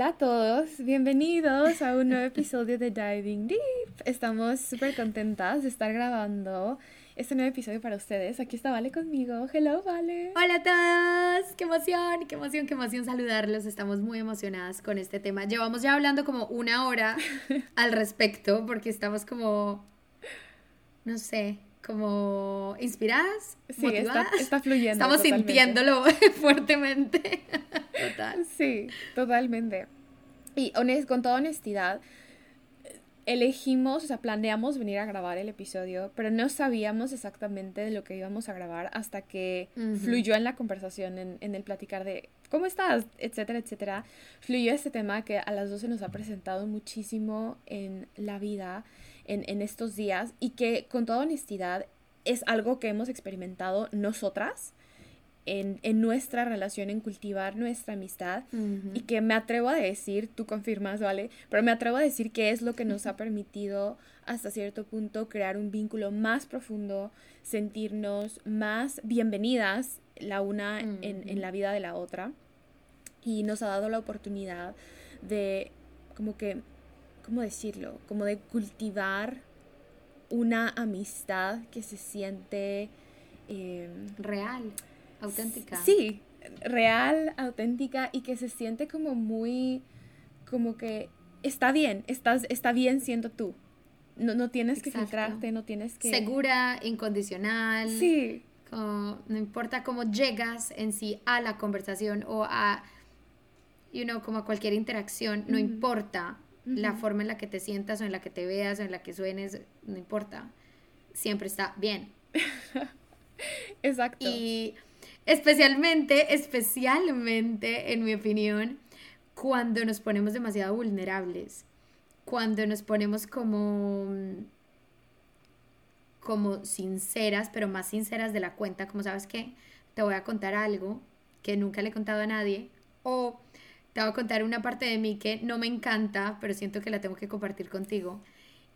Hola a todos, bienvenidos a un nuevo episodio de Diving Deep. Estamos súper contentas de estar grabando este nuevo episodio para ustedes. Aquí está Vale conmigo. Hello, Vale. Hola a todos, qué emoción, qué emoción, qué emoción saludarlos. Estamos muy emocionadas con este tema. Llevamos ya hablando como una hora al respecto porque estamos como, no sé, como inspiradas, sí, Está, fluyendo. Estamos sintiéndolo fuertemente. Total. Sí, totalmente. Y con toda honestidad, elegimos, o sea, planeamos venir a grabar el episodio, pero no sabíamos exactamente de lo que íbamos a grabar hasta que fluyó en la conversación, en, en, el platicar de cómo estás, etcétera, etcétera. Fluyó este tema que a las dos se nos ha presentado muchísimo en la vida en, estos días y que con toda honestidad es algo que hemos experimentado nosotras en, nuestra relación, en cultivar nuestra amistad. Y que me atrevo a decir, tú confirmas, ¿vale? Pero me atrevo a decir que es lo que nos ha permitido hasta cierto punto crear un vínculo más profundo, sentirnos más bienvenidas la una en, en la vida de la otra. Y nos ha dado la oportunidad de como que ¿cómo decirlo? Como de cultivar una amistad que se siente em, real, auténtica. Sí, real, auténtica y que se siente como muy, como que está bien, estás, está bien siendo tú. No, no tienes que filtrarte, no tienes que... Segura, incondicional. Sí. no importa cómo llegas en sí a la conversación o a, you know, como a cualquier interacción, no importa la forma en la que te sientas o en la que te veas o en la que suenes, no importa, siempre está bien. Exacto. Y especialmente, especialmente, en mi opinión, cuando nos ponemos demasiado vulnerables, cuando nos ponemos como como sinceras, pero más sinceras de la cuenta, como sabes que te voy a contar algo que nunca le he contado a nadie, o te voy a contar una parte de mí que no me encanta, pero siento que la tengo que compartir contigo.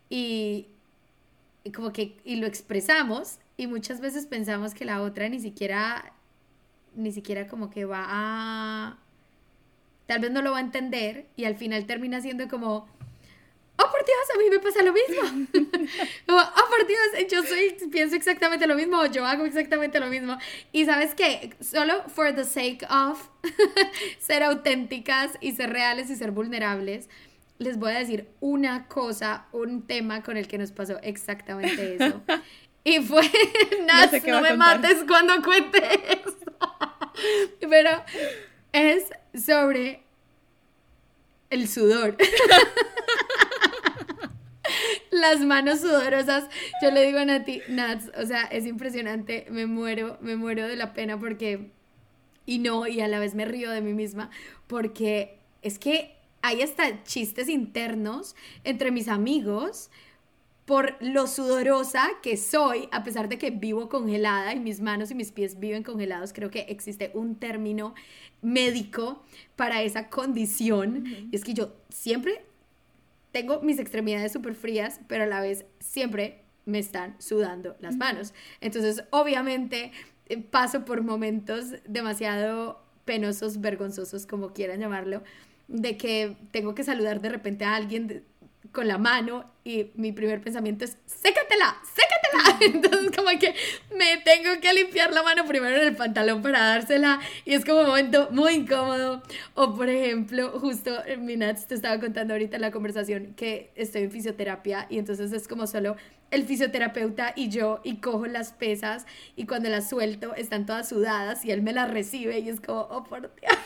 Y, como que, y lo expresamos, y muchas veces pensamos que la otra ni siquiera, ni siquiera como que va a, tal vez no lo va a entender, y al final termina siendo como, oh por Dios, a mí me pasa lo mismo. oh por Dios, yo soy, pienso exactamente lo mismo, o yo hago exactamente lo mismo. Y sabes qué, solo for the sake of ser auténticas y ser reales y ser vulnerables, les voy a decir una cosa, un tema con el que nos pasó exactamente eso. Y fue, Nats, no, me mates cuando cuente eso. Pero es sobre el sudor las manos sudorosas. Yo le digo a Nati, Nats, o sea, es impresionante, me muero, me muero de la pena porque, y no, y a la vez me río de mí misma, porque es que hay hasta chistes internos entre mis amigos por lo sudorosa que soy, a pesar de que vivo congelada y mis manos y mis pies viven congelados, creo que existe un término médico para esa condición. Y es que yo siempre tengo mis extremidades súper frías, pero a la vez siempre me están sudando las manos. Entonces, obviamente, eh, paso por momentos demasiado penosos, vergonzosos, como quieran llamarlo, de que tengo que saludar de repente a alguien con la mano y mi primer pensamiento es, sécatela, sécatela. Entonces como que me tengo que limpiar la mano primero en el pantalón para dársela y es como un momento muy incómodo. O por ejemplo, justo Minats te estaba contando ahorita en la conversación que estoy en fisioterapia y entonces es como solo el fisioterapeuta y yo y cojo las pesas y cuando las suelto están todas sudadas y él me las recibe y es como, oh por Dios,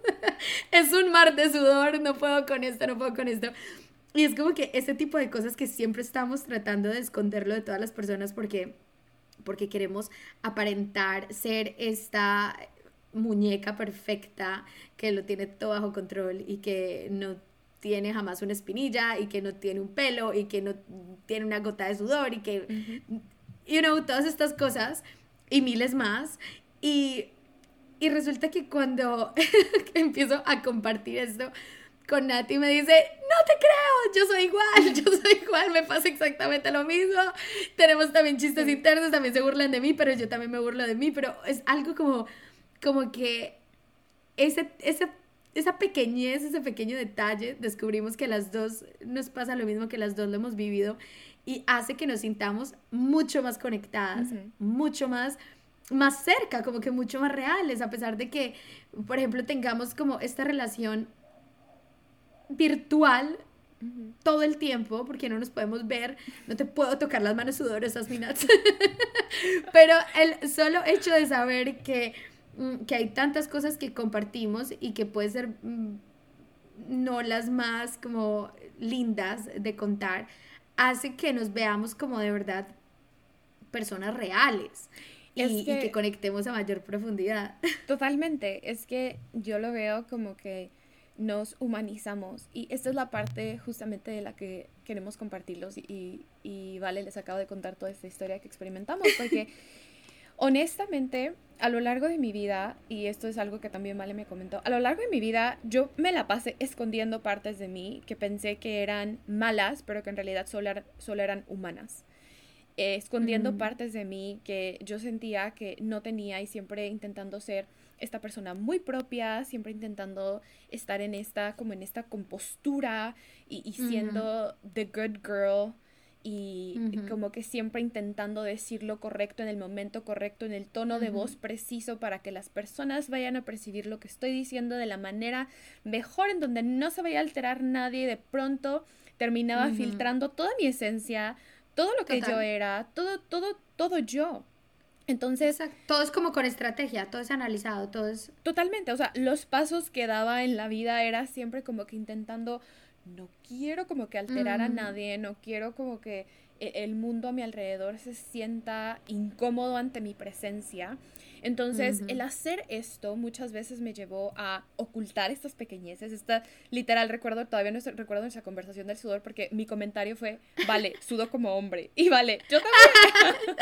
es un mar de sudor, no puedo con esto, no puedo con esto. Y es como que ese tipo de cosas que siempre estamos tratando de esconderlo de todas las personas porque, porque queremos aparentar ser esta muñeca perfecta que lo tiene todo bajo control y que no tiene jamás una espinilla y que no tiene un pelo y que no tiene una gota de sudor y que, you know, todas estas cosas y miles más. Y, y resulta que cuando empiezo a compartir esto, con Nati me dice, no te creo, yo soy igual, yo soy igual, me pasa exactamente lo mismo. Tenemos también chistes internos, también se burlan de mí, pero yo también me burlo de mí, pero es algo como, como que ese, ese, esa pequeñez, ese pequeño detalle, descubrimos que las dos nos pasa lo mismo, que las dos lo hemos vivido y hace que nos sintamos mucho más conectadas, mucho más más cerca, como que mucho más reales, a pesar de que, por ejemplo, tengamos como esta relación virtual todo el tiempo, porque no nos podemos ver, no te puedo tocar las manos sudorosas, Minats. Pero el solo hecho de saber que, mm, que hay tantas cosas que compartimos y que puede ser mm, no las más como lindas de contar, hace que nos veamos como de verdad personas reales. y, que conectemos a mayor profundidad. Totalmente, es que yo lo veo como que nos humanizamos. Y esta es la parte justamente de la que queremos compartirlos. Y, y, vale, les acabo de contar toda esta historia que experimentamos, porque honestamente, a lo largo de mi vida, y esto es algo que también Vale me comentó, a lo largo de mi vida yo me la pasé escondiendo partes de mí que pensé que eran malas, pero que en realidad solo, solo eran humanas. Eh, escondiendo partes de mí que yo sentía que no tenía y siempre intentando ser esta persona muy propia, siempre intentando estar en esta, como en esta compostura y, siendo the good girl y como que siempre intentando decir lo correcto en el momento correcto, en el tono de voz preciso para que las personas vayan a percibir lo que estoy diciendo de la manera mejor, en donde no se vaya a alterar nadie, de pronto terminaba filtrando toda mi esencia, todo lo que yo era, todo, todo, todo yo. Entonces... Todo es como con estrategia, todo es analizado, todo es... Totalmente, o sea, los pasos que daba en la vida era siempre como que intentando, no quiero como que alterar a nadie, no quiero como que el mundo a mi alrededor se sienta incómodo ante mi presencia. Entonces, el hacer esto muchas veces me llevó a ocultar estas pequeñeces. Esta, literal, recuerdo, todavía no recuerdo nuestra conversación del sudor porque mi comentario fue, vale, sudo como hombre. Y vale, yo también.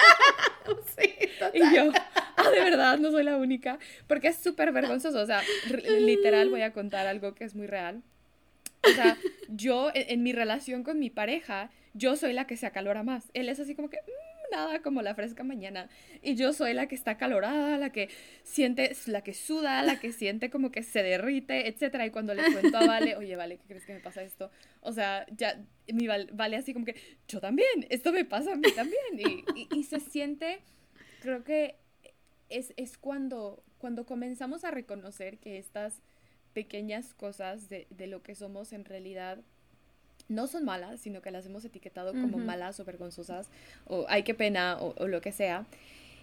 sí, Y yo, ah, de verdad, no soy la única. Porque es súper vergonzoso. O sea, literal, voy a contar algo que es muy real. O sea, yo en, mi relación con mi pareja, yo soy la que se acalora más. Él es así como que, mm, nada, como la fresca mañana. Y yo soy la que está calorada, la que siente, la que suda, la que siente como que se derrite, etc. Y cuando le cuento a Vale, oye, Vale, ¿qué crees que me pasa esto? O sea, ya, mi Vale, así como que, yo también, esto me pasa a mí también. Y, y, se siente, creo que es, es cuando, cuando comenzamos a reconocer que estas pequeñas cosas de, de, lo que somos en realidad no son malas, sino que las hemos etiquetado como malas o vergonzosas o ay, qué pena o, lo que sea.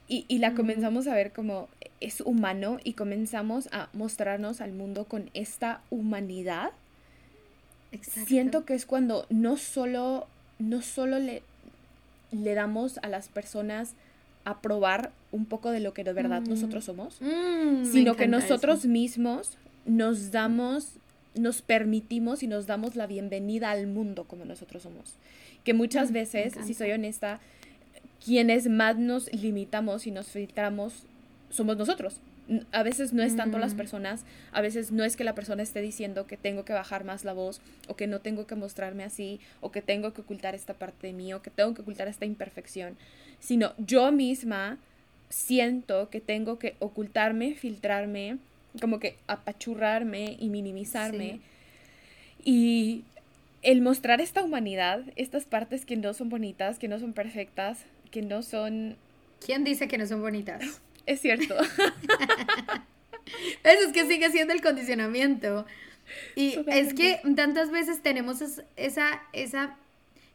Y, y la comenzamos a ver como es humano y comenzamos a mostrarnos al mundo con esta humanidad. Siento que es cuando no solo, no solo le, le damos a las personas a probar un poco de lo que de verdad mm. nosotros somos, mm, sino que nosotros mismos nos damos, nos permitimos y nos damos la bienvenida al mundo como nosotros somos. Que muchas mm, veces, si soy honesta, quienes más nos limitamos y nos filtramos somos nosotros. A veces no es tanto las mm. personas, a veces no es que la persona esté diciendo que tengo que bajar más la voz o que no tengo que mostrarme así o que tengo que ocultar esta parte de mí o que tengo que ocultar esta imperfección, sino yo misma siento que tengo que ocultarme, filtrarme, como que apachurrarme y minimizarme. Y, el mostrar esta humanidad, estas partes que no son bonitas, que no son perfectas, que no son... ¿Quién dice que no son bonitas? Es cierto. Eso es que sigue siendo el condicionamiento. Y es que tantas veces tenemos esa, esa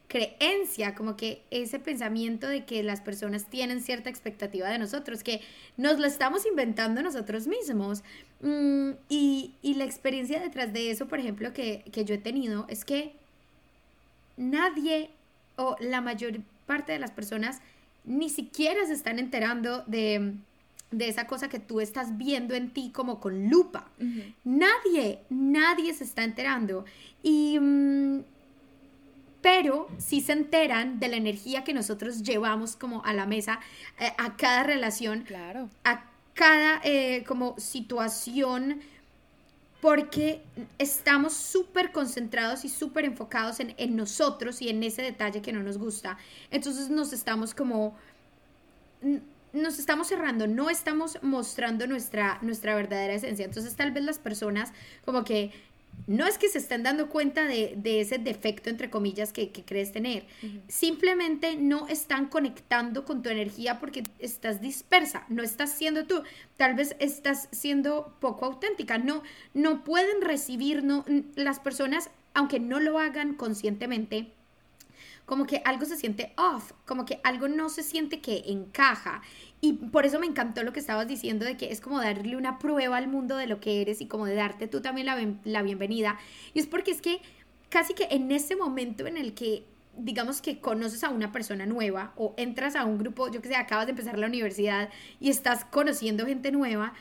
creencia, como que ese pensamiento de que las personas tienen cierta expectativa de nosotros, que nos lo estamos inventando nosotros mismos. Mm, y, la experiencia detrás de eso, por ejemplo, que, que yo he tenido, es que nadie o la mayor parte de las personas ni siquiera se están enterando de de esa cosa que tú estás viendo en ti como con lupa. Nadie, nadie se está enterando. Y, mm, pero sí se enteran de la energía que nosotros llevamos como a la mesa, eh, a cada relación, claro. a cada eh, como situación, porque estamos súper concentrados y súper enfocados en, en nosotros y en ese detalle que no nos gusta. Entonces nos estamos como nos estamos cerrando, no estamos mostrando nuestra, nuestra verdadera esencia. Entonces tal vez las personas como que no es que se estén dando cuenta de, ese defecto, entre comillas, que, crees tener. Simplemente no están conectando con tu energía porque estás dispersa, no estás siendo tú. Tal vez estás siendo poco auténtica. No, no pueden recibir, no, las personas, aunque no lo hagan conscientemente, como que algo se siente off, como que algo no se siente que encaja. Y por eso me encantó lo que estabas diciendo de que es como darle una prueba al mundo de lo que eres y como de darte tú también la, la bienvenida. Y es porque es que casi que en ese momento en el que digamos que conoces a una persona nueva o entras a un grupo, yo que sé, acabas de empezar la universidad y estás conociendo gente nueva,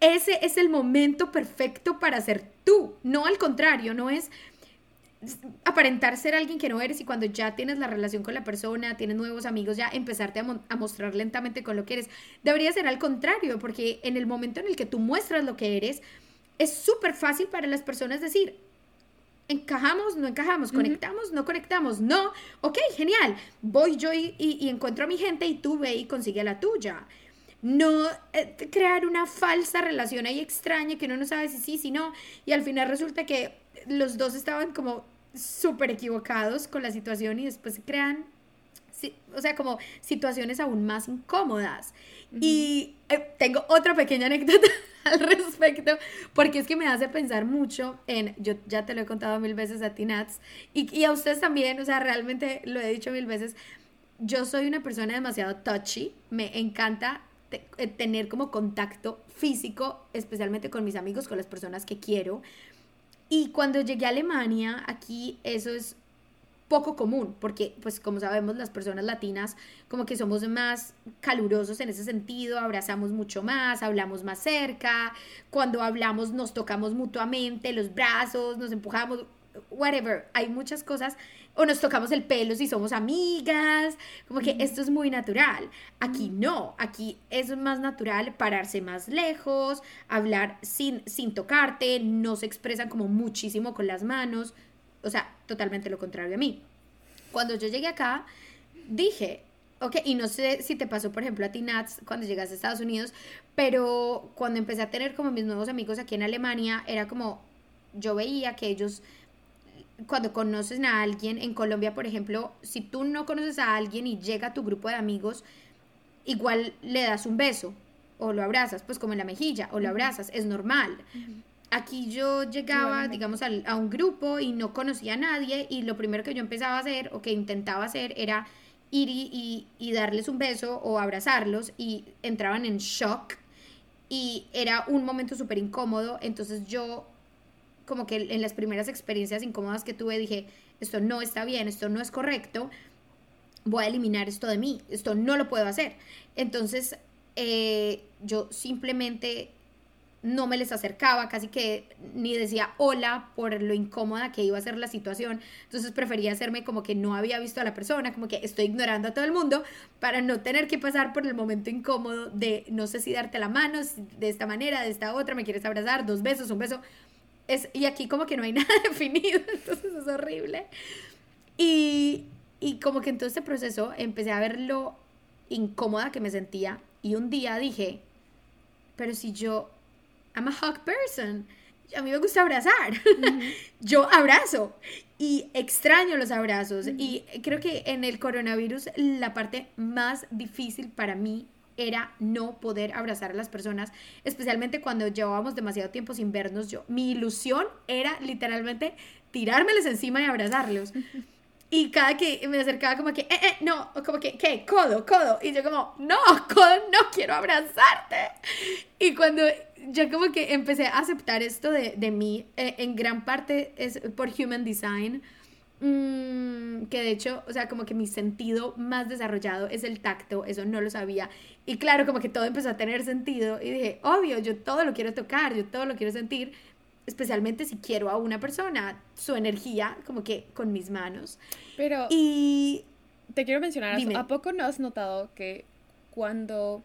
ese es el momento perfecto para ser tú, no al contrario, no es aparentar ser alguien que no eres y cuando ya tienes la relación con la persona, tienes nuevos amigos, ya empezarte a, mostrar lentamente con lo que eres. Debería ser al contrario, porque en el momento en el que tú muestras lo que eres, es súper fácil para las personas decir, encajamos, no encajamos, conectamos, no conectamos, no, ok, genial, voy yo y, encuentro a mi gente y tú ve y consigue la tuya. No eh, crear una falsa relación ahí extraña que uno no sabe si sí, si no, y al final resulta que los dos estaban como súper equivocados con la situación y después se crean, o sea, como situaciones aún más incómodas. Y eh, tengo otra pequeña anécdota al respecto, porque es que me hace pensar mucho en, yo ya te lo he contado mil veces a ti, Nats, y, y a ustedes también, o sea, realmente lo he dicho mil veces, yo soy una persona demasiado touchy, me encanta eh, tener como contacto físico, especialmente con mis amigos, con las personas que quiero. Y cuando llegué a Alemania, aquí eso es poco común, porque pues como sabemos las personas latinas como que somos más calurosos en ese sentido, abrazamos mucho más, hablamos más cerca, cuando hablamos nos tocamos mutuamente los brazos, nos empujamos, whatever, hay muchas cosas, o nos tocamos el pelo si somos amigas, como que esto es muy natural. Aquí no, aquí es más natural pararse más lejos, hablar sin, sin tocarte, no se expresan como muchísimo con las manos, o sea, totalmente lo contrario a mí. Cuando yo llegué acá, dije, ok, y no sé si te pasó, por ejemplo, a ti, Nats, cuando llegaste a Estados Unidos, pero cuando empecé a tener como mis nuevos amigos aquí en Alemania, era como, yo veía que ellos cuando conoces a alguien, en Colombia, por ejemplo, si tú no conoces a alguien y llega a tu grupo de amigos, igual le das un beso o lo abrazas, pues como en la mejilla, o lo abrazas, es normal. Aquí yo llegaba, digamos, a un grupo y no conocía a nadie y lo primero que yo empezaba a hacer o que intentaba hacer era ir y, y darles un beso o abrazarlos y entraban en shock y era un momento súper incómodo, entonces yo como que en las primeras experiencias incómodas que tuve dije, esto no está bien, esto no es correcto, voy a eliminar esto de mí, esto no lo puedo hacer. Entonces eh, yo simplemente no me les acercaba, casi que ni decía hola por lo incómoda que iba a ser la situación. Entonces prefería hacerme como que no había visto a la persona, como que estoy ignorando a todo el mundo para no tener que pasar por el momento incómodo de no sé si darte la mano de esta manera, de esta otra, me quieres abrazar, dos besos, un beso y aquí como que no hay nada definido, entonces es horrible. Y, y como que en todo este proceso empecé a ver lo incómoda que me sentía y un día dije, pero si yo, I'm a hug person, a mí me gusta abrazar. Yo abrazo y extraño los abrazos. Y creo que en el coronavirus la parte más difícil para mí era no poder abrazar a las personas, especialmente cuando llevábamos demasiado tiempo sin vernos. Yo, mi ilusión era literalmente tirármeles encima y abrazarlos. Y cada que me acercaba como que, eh, eh, no, como que, ¿qué? Codo, codo. Y yo como, no, codo, no quiero abrazarte. Y cuando ya como que empecé a aceptar esto de, de mí, eh, en gran parte es por Human Design, mm, que de hecho, o sea, como que mi sentido más desarrollado es el tacto, eso no lo sabía. Y claro, como que todo empezó a tener sentido y dije, obvio, yo todo lo quiero tocar, yo todo lo quiero sentir, especialmente si quiero a una persona, su energía, como que con mis manos. Pero... Y... Te quiero mencionar, ¿a poco no has notado que cuando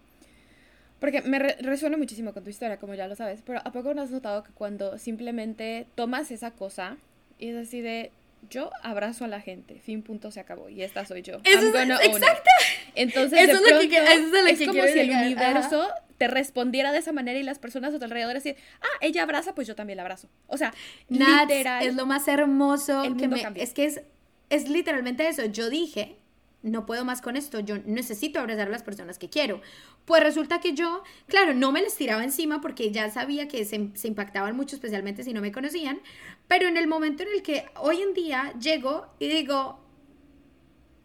porque me resuena muchísimo con tu historia, como ya lo sabes, pero ¿a poco no has notado que cuando simplemente tomas esa cosa y es así de, yo abrazo a la gente, fin, punto, se acabó, y esta soy yo. Eso es, exacto. Entonces, eso es, lo que, es, como si el universo te respondiera de esa manera y las personas a tu alrededor decir, ah, ella abraza, pues yo también la abrazo. O sea, literal. Es lo más hermoso que me, es que es, es literalmente eso. Yo dije, no puedo más con esto, yo necesito abrazar a las personas que quiero. Pues resulta que yo, claro, no me les tiraba encima porque ya sabía que se, se, impactaban mucho, especialmente si no me conocían, pero en el momento en el que hoy en día llego y digo,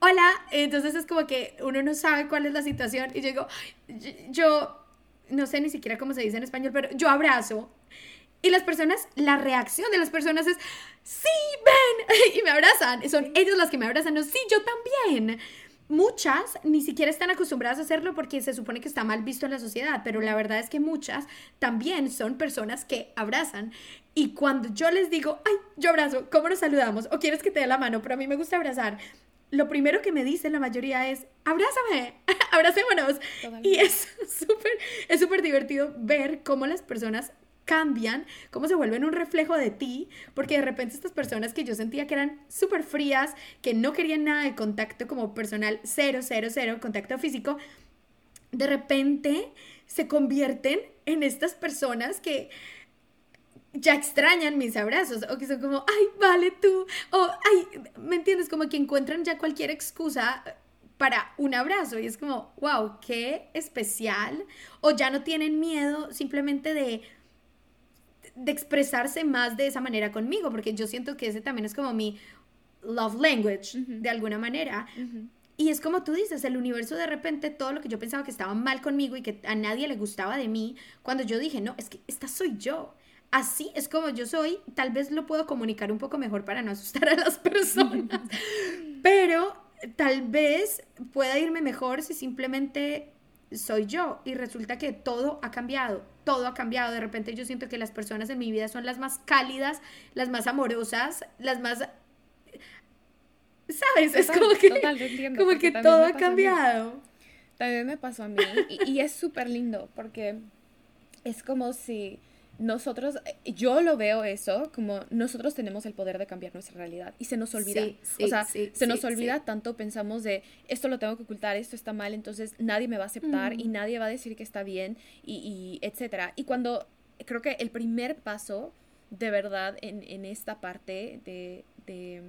hola, entonces es como que uno no sabe cuál es la situación y llego, yo no sé ni siquiera cómo se dice en español, pero yo abrazo y las personas, la reacción de las personas es, sí, ven, y me abrazan. Son ellos las que me abrazan, no, sí, yo también. Muchas ni siquiera están acostumbradas a hacerlo porque se supone que está mal visto en la sociedad, pero la verdad es que muchas también son personas que abrazan. Y cuando yo les digo, ay, yo abrazo, ¿cómo nos saludamos? O quieres que te dé la mano, pero a mí me gusta abrazar. Lo primero que me dicen la mayoría es, abrázame, abracémonos. Y es súper, es súper divertido ver cómo las personas cambian, cómo se vuelven un reflejo de ti, porque de repente estas personas que yo sentía que eran súper frías, que no querían nada de contacto como personal, cero, cero, cero, contacto físico, de repente se convierten en estas personas que ya extrañan mis abrazos o que son como, ay, vale tú, o ay, ¿me entiendes? Como que encuentran ya cualquier excusa para un abrazo y es como, wow, qué especial, o ya no tienen miedo simplemente de de expresarse más de esa manera conmigo, porque yo siento que ese también es como mi love language, de alguna manera. Y es como tú dices, el universo de repente, todo lo que yo pensaba que estaba mal conmigo y que a nadie le gustaba de mí, cuando yo dije, no, es que esta soy yo. Así es como yo soy, tal vez lo puedo comunicar un poco mejor para no asustar a las personas, pero tal vez pueda irme mejor si simplemente soy yo y resulta que todo ha cambiado, todo ha cambiado. De repente yo siento que las personas en mi vida son las más cálidas, las más amorosas, las más... ¿Sabes? es como que, como que todo ha cambiado. También me pasó a mí y, y es súper lindo porque es como si nosotros, eh, yo lo veo eso como nosotros tenemos el poder de cambiar nuestra realidad y se nos olvida. o sea, se nos olvida tanto, pensamos de esto lo tengo que ocultar, esto está mal, entonces nadie me va a aceptar y nadie va a decir que está bien y, y etcétera. Y cuando creo que el primer paso de verdad en, en esta parte de, de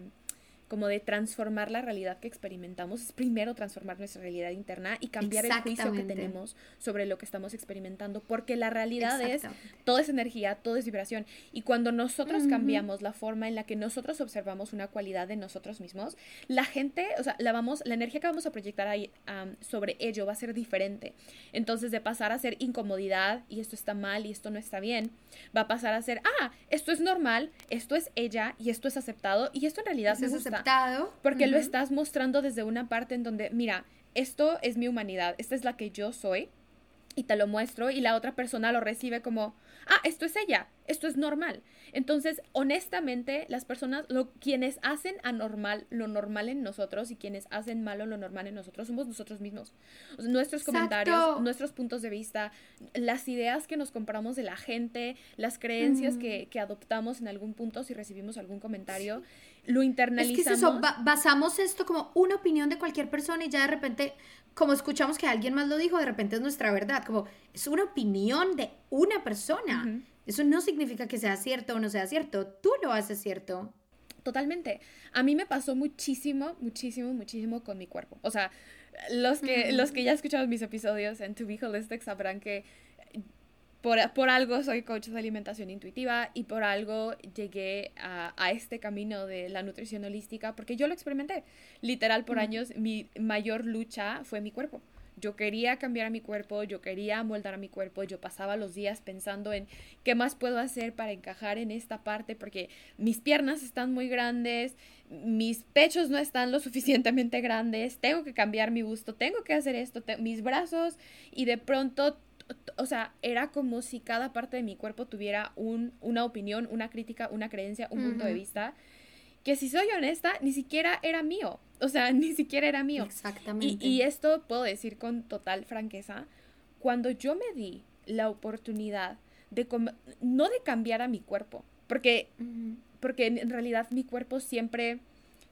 como de transformar la realidad que experimentamos, es primero transformar nuestra realidad interna y cambiar el juicio que tenemos sobre lo que estamos experimentando, porque la realidad es, toda es energía, todo es vibración, y cuando nosotros cambiamos la forma en la que nosotros observamos una cualidad de nosotros mismos, la gente, o sea, la, vamos, la energía que vamos a proyectar ahí sobre ello va a ser diferente. Entonces, de pasar a ser incomodidad, y esto está mal, y esto no está bien, va a pasar a ser, ah, esto es normal, esto es ella, y esto es aceptado, y esto en realidad es porque lo estás mostrando desde una parte en donde, mira, esto es mi humanidad, esta es la que yo soy, y te lo muestro, y la otra persona lo recibe como, ah, esto es ella, esto es normal. Entonces, honestamente, las personas, lo, quienes hacen anormal lo normal en nosotros y quienes hacen malo lo normal en nosotros, somos nosotros mismos. nuestros comentarios, nuestros puntos de vista, las ideas que nos compramos de la gente, las creencias que, que adoptamos en algún punto si recibimos algún comentario lo internalizamos. Es que es eso, basamos esto como una opinión de cualquier persona y ya de repente, como escuchamos que alguien más lo dijo, de repente es nuestra verdad, como es una opinión de una persona. Eso no significa que sea cierto o no sea cierto, tú lo haces cierto. Totalmente. A mí me pasó muchísimo, muchísimo, muchísimo con mi cuerpo. O sea, los que, los que ya escuchado mis episodios en To Be Holistic sabrán que por, por, algo soy coach de alimentación intuitiva y por algo llegué a, a, este camino de la nutrición holística porque yo lo experimenté. Literal, por años mi mayor lucha fue mi cuerpo. Yo quería cambiar a mi cuerpo, yo quería moldar a mi cuerpo, yo pasaba los días pensando en qué más puedo hacer para encajar en esta parte, porque mis piernas están muy grandes, mis pechos no están lo suficientemente grandes, tengo que cambiar mi busto, tengo que hacer esto, mis brazos, y de pronto o sea, era como si cada parte de mi cuerpo tuviera un, una opinión, una crítica, una creencia, un punto de vista, que si soy honesta, ni siquiera era mío. O sea, ni siquiera era mío. Exactamente. Y, esto puedo decir con total franqueza, cuando yo me di la oportunidad de, no de cambiar a mi cuerpo, porque, porque en realidad mi cuerpo siempre,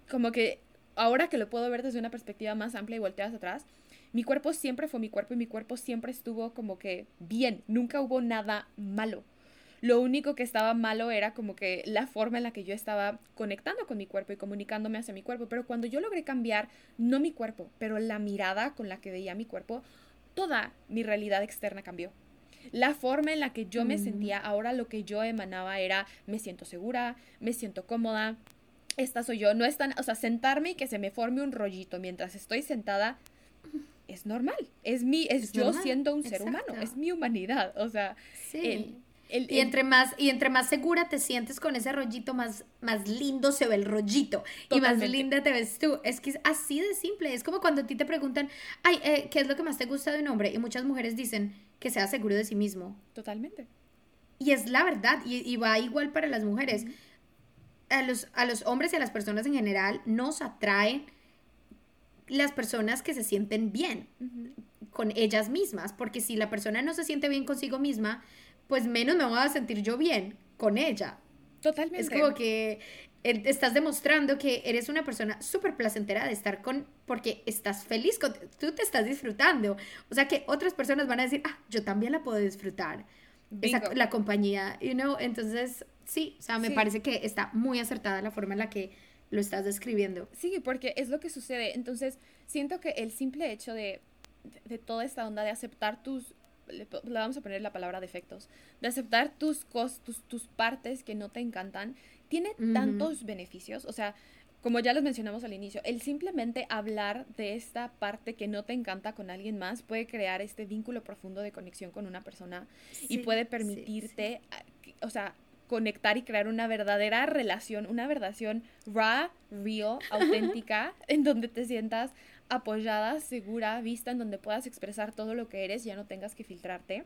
como que ahora que lo puedo ver desde una perspectiva más amplia y volteadas atrás, mi cuerpo siempre fue mi cuerpo y mi cuerpo siempre estuvo como que bien, nunca hubo nada malo. Lo único que estaba malo era como que la forma en la que yo estaba conectando con mi cuerpo y comunicándome hacia mi cuerpo. Pero cuando yo logré cambiar, no mi cuerpo, pero la mirada con la que veía mi cuerpo, toda mi realidad externa cambió. La forma en la que yo me mm. sentía, ahora lo que yo emanaba era, me siento segura, me siento cómoda, esta soy yo. No es tan, o sea, sentarme y que se me forme un rollito mientras estoy sentada es normal. Es mi, es, yo siendo un ser humano, es mi humanidad. O sea, sí y, entre más, y entre más segura te sientes con ese rollito, más, más lindo se ve el rollito. Y más linda te ves tú. Es que es así de simple. Es como cuando a ti te preguntan, ay, eh, ¿qué es lo que más te gusta de un hombre? Y muchas mujeres dicen que sea seguro de sí mismo. Totalmente. Y es la verdad. Y, va igual para las mujeres. a, los, a los hombres y a las personas en general nos atraen las personas que se sienten bien con ellas mismas. Porque si la persona no se siente bien consigo misma, pues menos me voy a sentir yo bien con ella. Totalmente. Es como que estás demostrando que eres una persona súper placentera de estar con, porque estás feliz, con, tú te estás disfrutando. O sea que otras personas van a decir, ah, yo también la puedo disfrutar. Esa, la compañía, you know, entonces sí, o sea, me parece que está muy acertada la forma en la que lo estás describiendo. Sí, porque es lo que sucede. Entonces, siento que el simple hecho de, de toda esta onda de aceptar tus le, vamos a poner la palabra defectos, de aceptar tus, tus, tus partes que no te encantan, tiene tantos beneficios. O sea, como ya les mencionamos al inicio, el simplemente hablar de esta parte que no te encanta con alguien más puede crear este vínculo profundo de conexión con una persona y puede permitirte, o sea, conectar y crear una verdadera relación, una relación raw, real, auténtica, en donde te sientas apoyada, segura, vista, en donde puedas expresar todo lo que eres, ya no tengas que filtrarte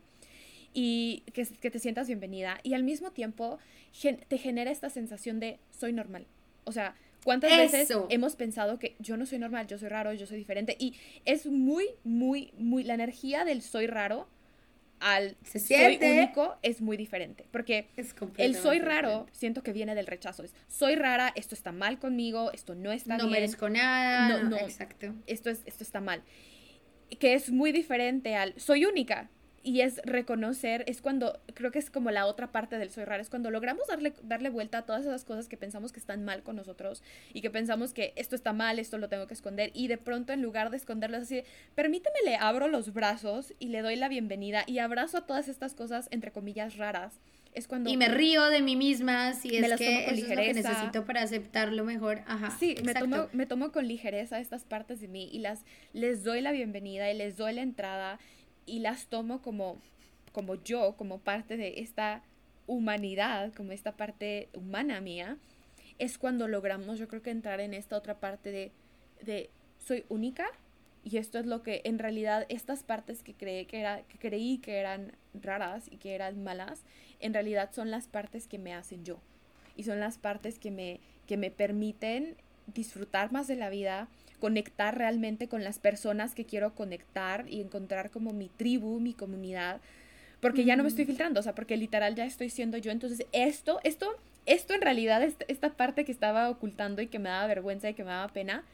y que, te sientas bienvenida. Y al mismo tiempo te genera esta sensación de soy normal. O sea, ¿cuántas veces hemos pensado que yo no soy normal, yo soy raro, yo soy diferente? Y es muy, muy, muy, la energía del soy raro al Se soy único es muy diferente. Porque el soy raro siento que viene del rechazo. Es soy rara, esto está mal conmigo, esto no está bien. No merezco nada. No, no, exacto. Esto, es, esto está mal. Que es muy diferente al soy única y es reconocer, es cuando, creo que es como la otra parte del soy raro, es cuando logramos darle, darle vuelta a todas esas cosas que pensamos que están mal con nosotros y que pensamos que esto está mal, esto lo tengo que esconder y de pronto en lugar de esconderlas así, permíteme, le abro los brazos y le doy la bienvenida y abrazo a todas estas cosas, entre comillas, raras. Es cuando y me río de mí misma si es que eso es lo que necesito para aceptarlo mejor. Ajá. Sí, me tomo, me tomo con ligereza estas partes de mí y las les doy la bienvenida y les doy la entrada y las tomo como, como yo, como parte de esta humanidad, como esta parte humana mía, es cuando logramos, yo creo que entrar en esta otra parte de, de soy única y esto es lo que en realidad estas partes que, creí que, era, que creí que eran raras y que eran malas, en realidad son las partes que me hacen yo y son las partes que me, que me permiten disfrutar más de la vida, conectar realmente con las personas que quiero conectar y encontrar como mi tribu, mi comunidad, porque ya no me estoy filtrando, o sea, porque literal ya estoy siendo yo. Entonces, esto, esto esto en realidad, esta parte que estaba ocultando y que me daba vergüenza y que me daba pena,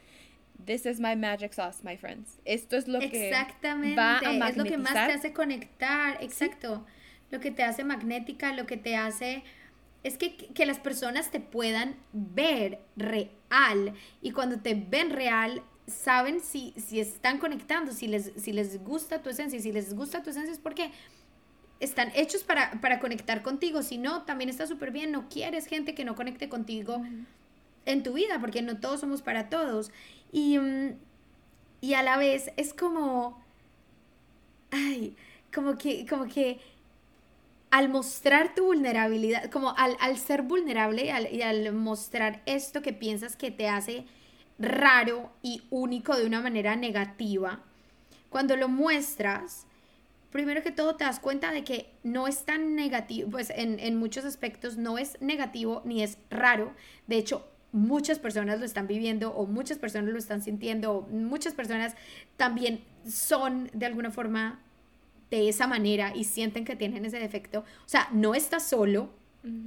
This is my magic sauce, my friends. Esto es lo que va a Es lo que más te hace conectar, exacto. Lo que te hace magnética, lo que te hace es que, que, las personas te puedan ver real y cuando te ven real saben si, si están conectando, si les, si les gusta tu esencia, si les gusta tu esencia es porque están hechos para, para conectar contigo, si no, también está súper bien, no quieres gente que no conecte contigo en tu vida, porque no todos somos para todos. Y, mm, y a la vez es como, ay, como que, como que al mostrar tu vulnerabilidad, como al, al ser vulnerable y al mostrar esto que piensas que te hace raro y único de una manera negativa, cuando lo muestras, primero que todo te das cuenta de que no es tan negativo, pues en, en, muchos aspectos no es negativo ni es raro. De hecho, muchas personas lo están viviendo o muchas personas lo están sintiendo o muchas personas también son de alguna forma de esa manera y sienten que tienen ese defecto. O sea, no estás solo,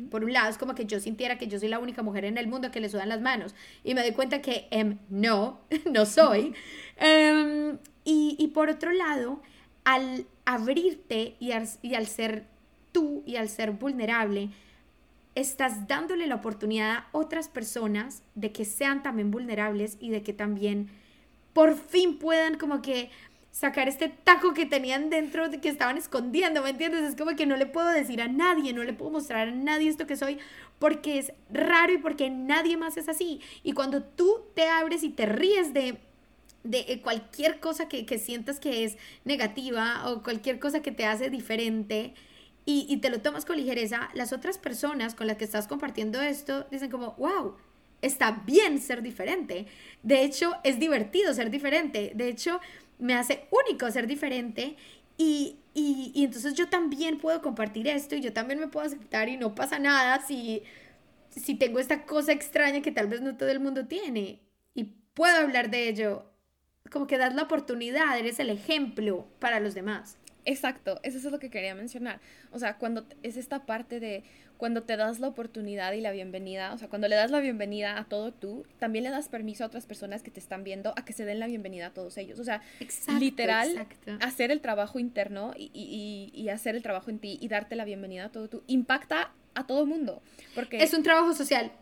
por un lado, es como que yo sintiera que yo soy la única mujer en el mundo que le sudan las manos. Y me doy cuenta que em, no, no soy. Em, y, y, por otro lado, al abrirte y al, y al ser tú y al ser vulnerable, estás dándole la oportunidad a otras personas de que sean también vulnerables y de que también por fin puedan como que sacar este taco que tenían dentro de que estaban escondiendo, ¿me entiendes? Es como que no le puedo decir a nadie, no le puedo mostrar a nadie esto que soy porque es raro y porque nadie más es así. Y cuando tú te abres y te ríes de de eh, cualquier cosa que, sientas que es negativa o cualquier cosa que te hace diferente y, y, te lo tomas con ligereza, las otras personas con las que estás compartiendo esto dicen como, wow, está bien ser diferente. De hecho, es divertido ser diferente. De hecho, me hace único ser diferente y, y, entonces yo también puedo compartir esto y yo también me puedo aceptar y no pasa nada si, si tengo esta cosa extraña que tal vez no todo el mundo tiene y puedo hablar de ello. Como que das la oportunidad, eres el ejemplo para los demás. Exacto, eso es lo que quería mencionar. O sea, cuando es esta parte de cuando te das la oportunidad y la bienvenida, o sea, cuando le das la bienvenida a todo tú, también le das permiso a otras personas que te están viendo a que se den la bienvenida a todos ellos. O sea, literal, hacer el trabajo interno y, y, y, hacer el trabajo en ti y darte la bienvenida a todo tú impacta a todo el mundo. Porque es un trabajo social.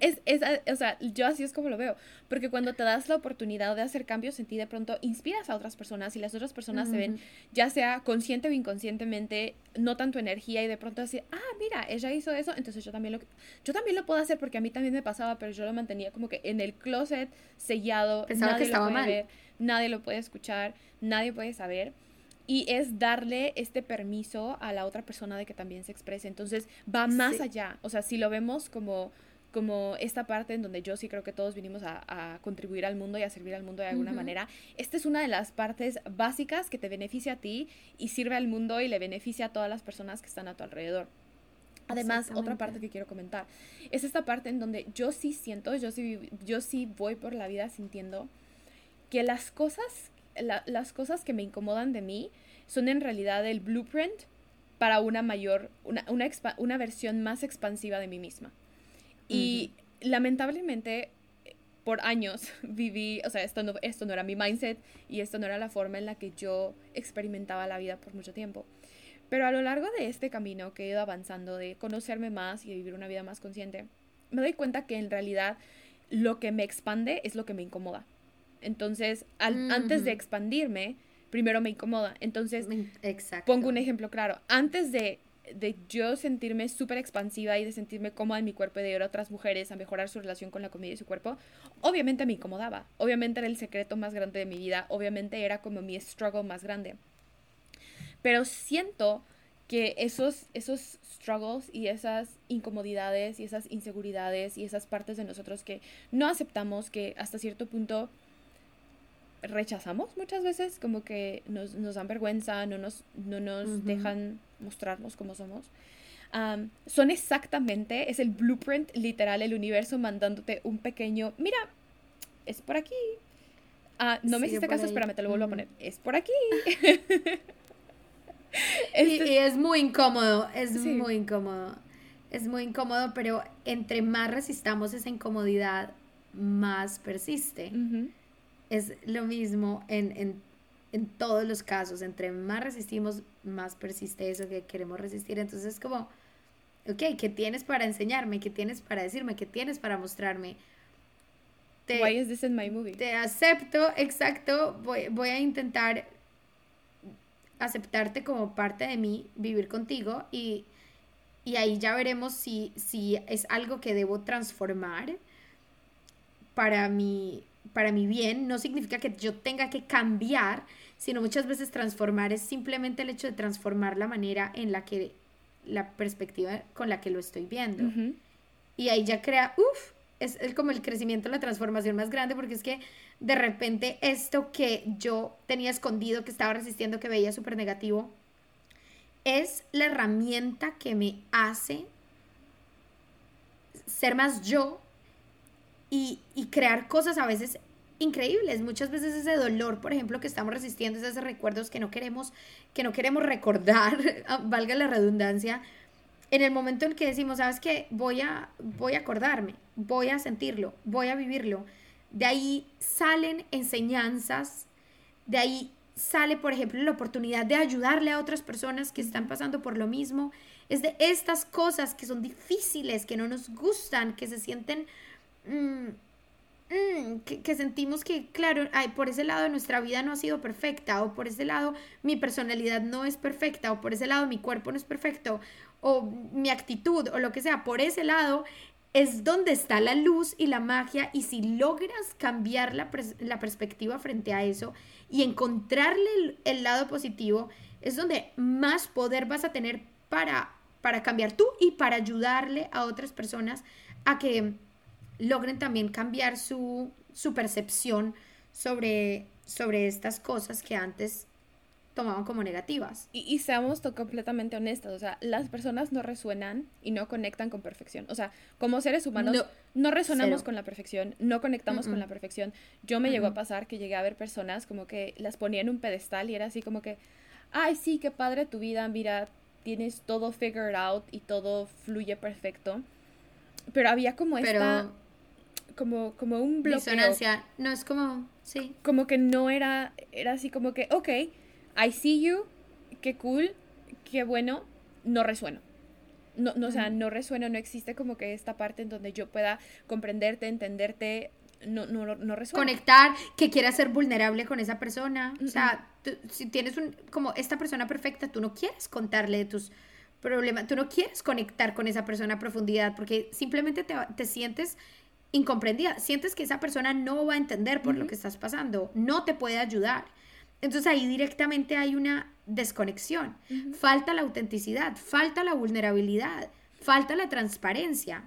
Es, es, o sea, yo así es como lo veo. Porque cuando te das la oportunidad de hacer cambios en ti, de pronto inspiras a otras personas y las otras personas se ven, ya sea consciente o inconscientemente, notan tu energía y de pronto decir, ah, mira, ella hizo eso, entonces yo también lo, yo también lo puedo hacer porque a mí también me pasaba, pero yo lo mantenía como que en el closet sellado. Pensaba nadie que estaba lo puede mal. ver, nadie lo puede escuchar, nadie puede saber y es darle este permiso a la otra persona de que también se exprese. Entonces va más allá. O sea, si lo vemos como, como esta parte en donde yo sí creo que todos vinimos a, contribuir al mundo y a servir al mundo de alguna manera, esta es una de las partes básicas que te beneficia a ti y sirve al mundo y le beneficia a todas las personas que están a tu alrededor. Además, otra parte que quiero comentar es esta parte en donde yo sí siento, yo sí, yo sí voy por la vida sintiendo que las cosas las cosas que me incomodan de mí son en realidad el blueprint para una mayor, una, una, una versión más expansiva de mí misma. Y lamentablemente por años viví, o sea, esto no, esto no era mi mindset y esto no era la forma en la que yo experimentaba la vida por mucho tiempo. Pero a lo largo de este camino que he ido avanzando, de conocerme más y de vivir una vida más consciente, me doy cuenta que en realidad lo que me expande es lo que me incomoda. Entonces, antes de expandirme, primero me incomoda. Entonces, pongo un ejemplo claro. Antes de, de yo sentirme súper expansiva y de sentirme cómoda en mi cuerpo y de ir a otras mujeres a mejorar su relación con la comida y su cuerpo, obviamente me incomodaba. Obviamente era el secreto más grande de mi vida. Obviamente era como mi struggle más grande. Pero siento que esos, esos struggles y esas incomodidades y esas inseguridades y esas partes de nosotros que no aceptamos, que hasta cierto punto rechazamos muchas veces, como que nos, nos dan vergüenza, no nos, no nos dejan mostrarnos como somos. son exactamente, es el blueprint literal, el universo mandándote un pequeño, mira, es por aquí. Ah, no me hiciste caso, espérame, te lo vuelvo a poner. Es por aquí. y, es muy incómodo, es muy incómodo. es muy incómodo, pero entre más resistamos esa incomodidad, más persiste. Es lo mismo en, en, en, todos los casos. Entre más resistimos, más persiste eso que queremos resistir. Entonces es como, ok, ¿qué tienes para enseñarme? ¿Qué tienes para decirme? ¿Qué tienes para mostrarme? Te, Why is this in my movie? Te acepto, exacto. Voy, voy a intentar aceptarte como parte de mí, vivir contigo y, y ahí ya veremos si, si es algo que debo transformar para mi, para mi bien. No significa que yo tenga que cambiar, sino muchas veces transformar es simplemente el hecho de transformar la manera en la que, la perspectiva con la que lo estoy viendo. Y ahí ya crea, uff, es como el crecimiento, la transformación más grande, porque es que de repente esto que yo tenía escondido, que estaba resistiendo, que veía súper negativo, es la herramienta que me hace ser más yo y, crear cosas a veces increíbles. Muchas veces ese dolor, por ejemplo, que estamos resistiendo, esos recuerdos que no queremos, que no queremos recordar, valga la redundancia, en el momento en que decimos, sabes qué, voy a, voy a acordarme, voy a sentirlo, voy a vivirlo de ahí salen enseñanzas, de ahí sale, por ejemplo, la oportunidad de ayudarle a otras personas que están pasando por lo mismo. Es de estas cosas que son difíciles, que no nos gustan, que se sienten... Mm, mm, que, sentimos que, claro, ay, por ese lado nuestra vida no ha sido perfecta, o por ese lado mi personalidad no es perfecta, o por ese lado mi cuerpo no es perfecto, o mi actitud, o lo que sea, por ese lado es donde está la luz y la magia y si logras cambiar la, perspectiva frente a eso y encontrarle el, lado positivo, es donde más poder vas a tener para, para cambiar tú y para ayudarle a otras personas a que logren también cambiar su, su percepción sobre, sobre estas cosas que antes tomaban como negativas. Y, seamos completamente honestos, o sea, las personas no resuenan y no conectan con perfección. O sea, como seres humanos no, resonamos con la perfección, no conectamos con la perfección. Yo me llegó a pasar que llegué a ver personas como que las ponía en un pedestal y era así como que, ay, sí, qué padre tu vida, mira, tienes todo figured out y todo fluye perfecto. Pero había como esta... Como, como un bloqueo. Disonancia. No, es como... Sí. Como que no era... Era así como que, ok I see you, qué cool, qué bueno, no resueno. No, no, o sea, no resueno, no existe como que esta parte en donde yo pueda comprenderte, entenderte, no, no, no resuena. Conectar, que quieras ser vulnerable con esa persona. O sea, si tienes un, como esta persona perfecta, tú no quieres contarle de tus problemas, tú no quieres conectar con esa persona a profundidad porque simplemente te, te sientes incomprendida, sientes que esa persona no va a entender por lo que estás pasando, no te puede ayudar. Entonces ahí directamente hay una desconexión. Falta la autenticidad, falta la vulnerabilidad, falta la transparencia.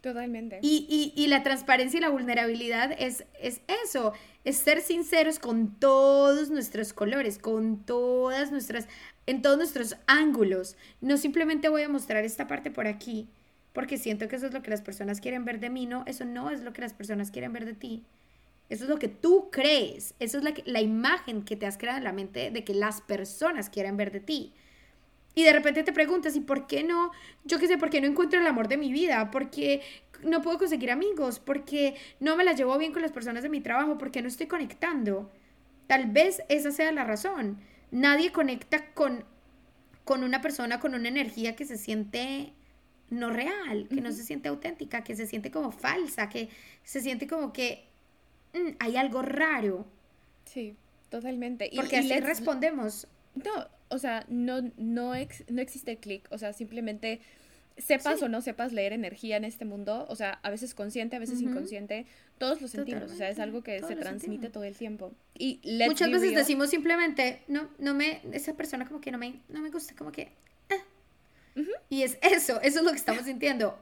Totalmente. Y, y, la transparencia y la vulnerabilidad es, es eso, es ser sinceros con todos nuestros colores, con todas nuestras, en todos nuestros ángulos. No simplemente voy a mostrar esta parte por aquí, porque siento que eso es lo que las personas quieren ver de mí, no, eso no es lo que las personas quieren ver de ti. Eso es lo que tú crees. Eso es la, la imagen que te has creado en la mente de que las personas quieren ver de ti. Y de repente te preguntas, ¿y por qué no? Yo qué sé, ¿por qué no encuentro el amor de mi vida? ¿Por qué no puedo conseguir amigos? ¿Por qué no me la llevo bien con las personas de mi trabajo? ¿Por qué no estoy conectando? Tal vez esa sea la razón. Nadie conecta con, con una persona con una energía que se siente no real, que no se siente auténtica, que se siente como falsa, que se siente como que Mm, hay algo raro. Sí, totalmente. Porque así respondemos. No, o sea, no, no, no existe clic, o sea, simplemente sepas o no sepas leer energía en este mundo, o sea, a veces consciente, a veces inconsciente, todos lo sentimos, o sea, es algo que se transmite todo el tiempo. Y muchas veces decimos simplemente, no, no me, esa persona como que no me, no me gusta, como que, ah". y es eso, eso es lo que estamos sintiendo.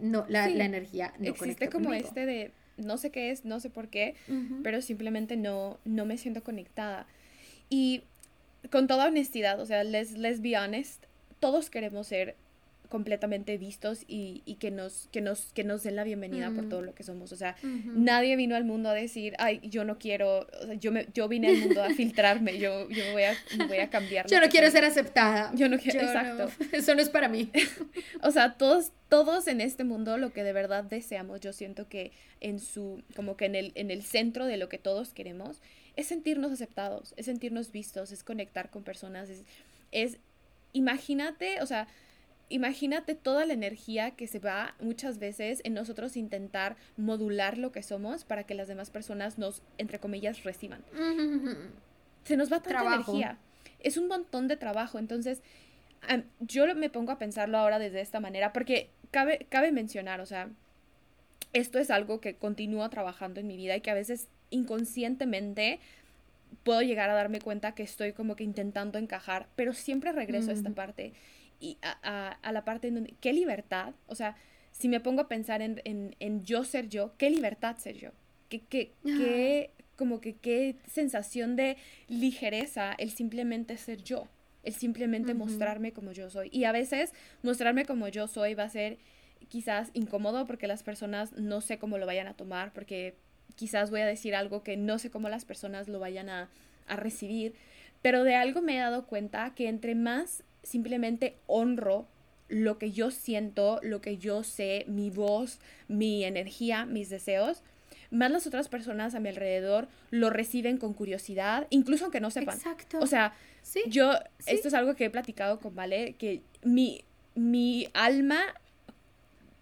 No, la, la energía no existe como este de no sé qué es, no sé por qué, pero simplemente no, no me siento conectada. Y con toda honestidad, o sea, let's, let's be honest, todos queremos ser completamente vistos y, y, que, nos, que, nos, que nos den la bienvenida por todo lo que somos. O sea, nadie vino al mundo a decir, ay, yo no quiero, yo, me, yo vine al mundo a filtrarme, yo, yo me, voy a, voy a cambiar. Yo no quiero ser aceptada. Yo no quiero, exacto. Eso no es para mí. o sea, todos, todos en este mundo lo que de verdad deseamos, yo siento que en su, como que en el, en el centro de lo que todos queremos, es sentirnos aceptados, es sentirnos vistos, es conectar con personas, es, es imagínate, o sea, imagínate toda la energía que se va muchas veces en nosotros intentar modular lo que somos para que las demás personas nos, entre comillas, reciban. Se nos va tanta energía. Es un montón de trabajo. Entonces, yo me pongo a pensarlo ahora desde esta manera porque cabe, cabe mencionar, o sea, esto es algo que continúo trabajando en mi vida y que a veces inconscientemente puedo llegar a darme cuenta que estoy como que intentando encajar, pero siempre regreso a esta parte y a, a, la parte en donde, ¿qué libertad? O sea, si me pongo a pensar en, en, en yo ser yo, ¿qué libertad ser yo? ¿Qué, qué, qué, como que qué sensación de ligereza el simplemente ser yo? El simplemente mostrarme como yo soy. Y a veces mostrarme como yo soy va a ser quizás incómodo porque las personas no sé cómo lo vayan a tomar, porque quizás voy a decir algo que no sé cómo las personas lo vayan a, a recibir, pero de algo me he dado cuenta que entre más simplemente honro lo que yo siento, lo que yo sé, mi voz, mi energía, mis deseos, más las otras personas a mi alrededor lo reciben con curiosidad, incluso aunque no sepan. Exacto. O sea, yo, esto es algo que he platicado con Vale, que mi, mi alma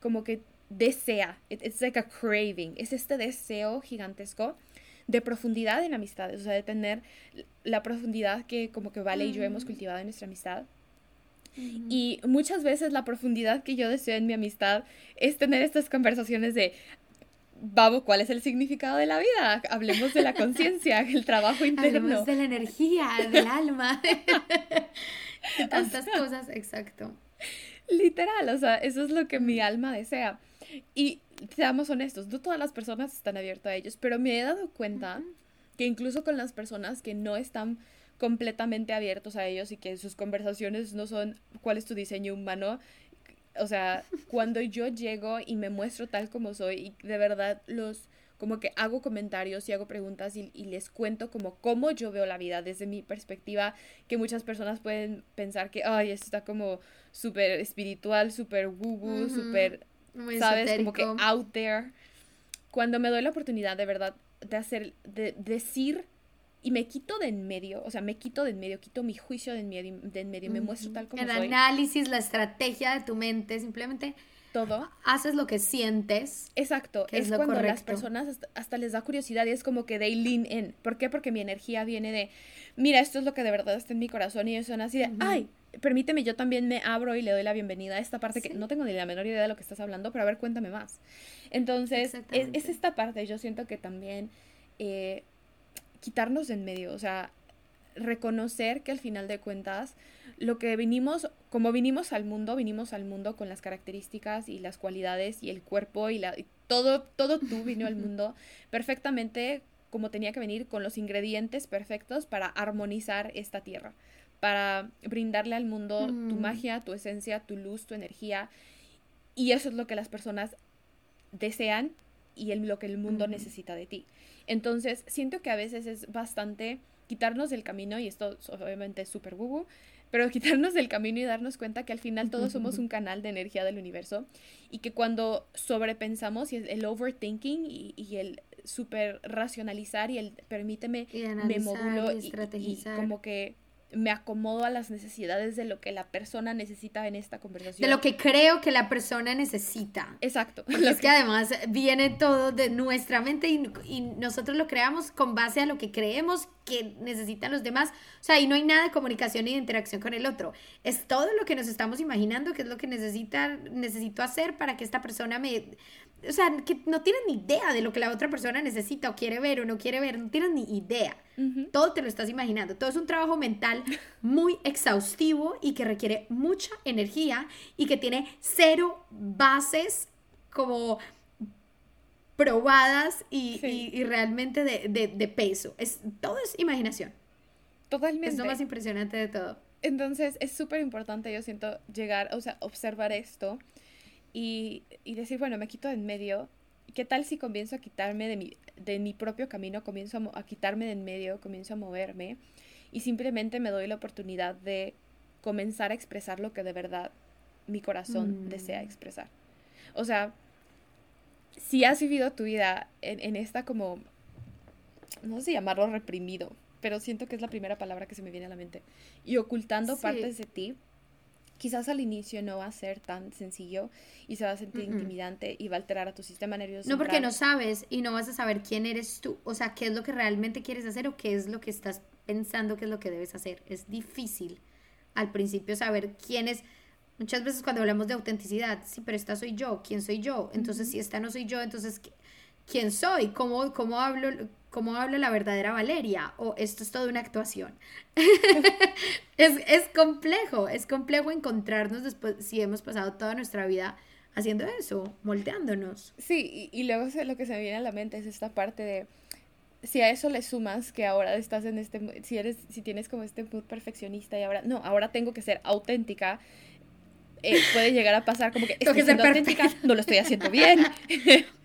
como que desea, it's like a craving, es este deseo gigantesco de profundidad en amistades, o sea, de tener la profundidad que como que Vale y yo hemos mm. cultivado en nuestra amistad. Y muchas veces la profundidad que yo deseo en mi amistad es tener estas conversaciones de, vamos, ¿cuál es el significado de la vida? Hablemos de la conciencia, el trabajo interno. Hablemos de la energía, del alma, de tantas cosas, exacto. Literal, o sea, eso es lo que mi alma desea. Y seamos honestos, no todas las personas están abiertas a ellos, pero me he dado cuenta que incluso con las personas que no están completamente abiertos a ellos y que sus conversaciones no son cuál es tu diseño humano, o sea, cuando yo llego y me muestro tal como soy y de verdad los como que hago comentarios y hago preguntas y, les cuento como cómo yo veo la vida desde mi perspectiva, que muchas personas pueden pensar que, ay, esto está como súper espiritual, súper woo-woo, súper ¿sabes? Como que out there. Cuando me doy la oportunidad de verdad de hacer, de decir y me quito de en medio, o sea, me quito de en medio, quito mi juicio de en medio, de en medio me muestro tal como El análisis, la estrategia de tu mente, simplemente todo. Haces lo que sientes. Exacto, es, cuando las personas hasta, les da curiosidad y es como que they lean in. ¿Por qué? Porque mi energía viene de, mira, esto es lo que de verdad está en mi corazón y ellos son así de, ay, permíteme, yo también me abro y le doy la bienvenida a esta parte que no tengo ni la menor idea de lo que estás hablando, pero a ver, cuéntame más. Entonces, es, esta parte, yo siento que también eh, quitarnos en medio, o sea, reconocer que al final de cuentas, lo que vinimos, como vinimos al mundo, vinimos al mundo con las características y las cualidades y el cuerpo y, la, todo, todo tú vino al mundo perfectamente como tenía que venir con los ingredientes perfectos para armonizar esta tierra para brindarle al mundo tu mm. magia, tu esencia, tu luz, tu energía. Y eso es lo que las personas desean y lo que el mundo necesita de ti. Entonces, siento que a veces es bastante quitarnos del camino, y esto obviamente es súper bubu, pero quitarnos del camino y darnos cuenta que al final todos somos un canal de energía del universo y que cuando sobrepensamos y el overthinking y, y el super racionalizar y el permíteme me modulo y, y, como que me acomodo a las necesidades de lo que la persona necesita en esta conversación. De lo que creo que la persona necesita. Exacto. es que... además viene todo de nuestra mente y, nosotros lo creamos con base a lo que creemos que necesitan los demás. O sea, y no hay nada de comunicación ni de interacción con el otro. Es todo lo que nos estamos imaginando que es lo que necesita, necesito hacer para que esta persona me, o sea, que no tienes ni idea de lo que la otra persona necesita o quiere ver o no quiere ver, no tienes ni idea. Todo te lo estás imaginando. Todo es un trabajo mental muy exhaustivo y que requiere mucha energía y que tiene cero bases como probadas y, realmente de, de, peso. Es, todo es imaginación. Totalmente. Es lo más impresionante de todo. Entonces es súper importante, yo siento, llegar, o sea, observar esto y, y decir, bueno, me quito de en medio. ¿Qué tal si comienzo a quitarme de mi, de mi propio camino, comienzo a, a quitarme de en medio, comienzo a moverme y simplemente me doy la oportunidad de comenzar a expresar lo que de verdad mi corazón mm. desea expresar? O sea, si has vivido tu vida en, en esta como, no sé si llamarlo reprimido, pero siento que es la primera palabra que se me viene a la mente, y ocultando partes de ti, quizás al inicio no va a ser tan sencillo y se va a sentir intimidante y va a alterar a tu sistema nervioso. No, porque no sabes y no vas a saber quién eres tú, o sea, qué es lo que realmente quieres hacer o qué es lo que estás pensando que es lo que debes hacer. Es difícil al principio saber quién es. Muchas veces cuando hablamos de autenticidad, sí, pero esta soy yo, ¿quién soy yo? Entonces, si esta no soy yo, entonces, ¿quién soy? ¿Cómo, cómo hablo? Cómo habla la verdadera Valeria o esto es toda una actuación. es, complejo, es complejo encontrarnos después si hemos pasado toda nuestra vida haciendo eso, moldeándonos. Sí, y, luego lo que se me viene a la mente es esta parte de si a eso le sumas que ahora estás en este si eres si tienes como este mood perfeccionista y ahora no, ahora tengo que ser auténtica. Eh, puede llegar a pasar como que estoy que siendo auténtica, no lo estoy haciendo bien.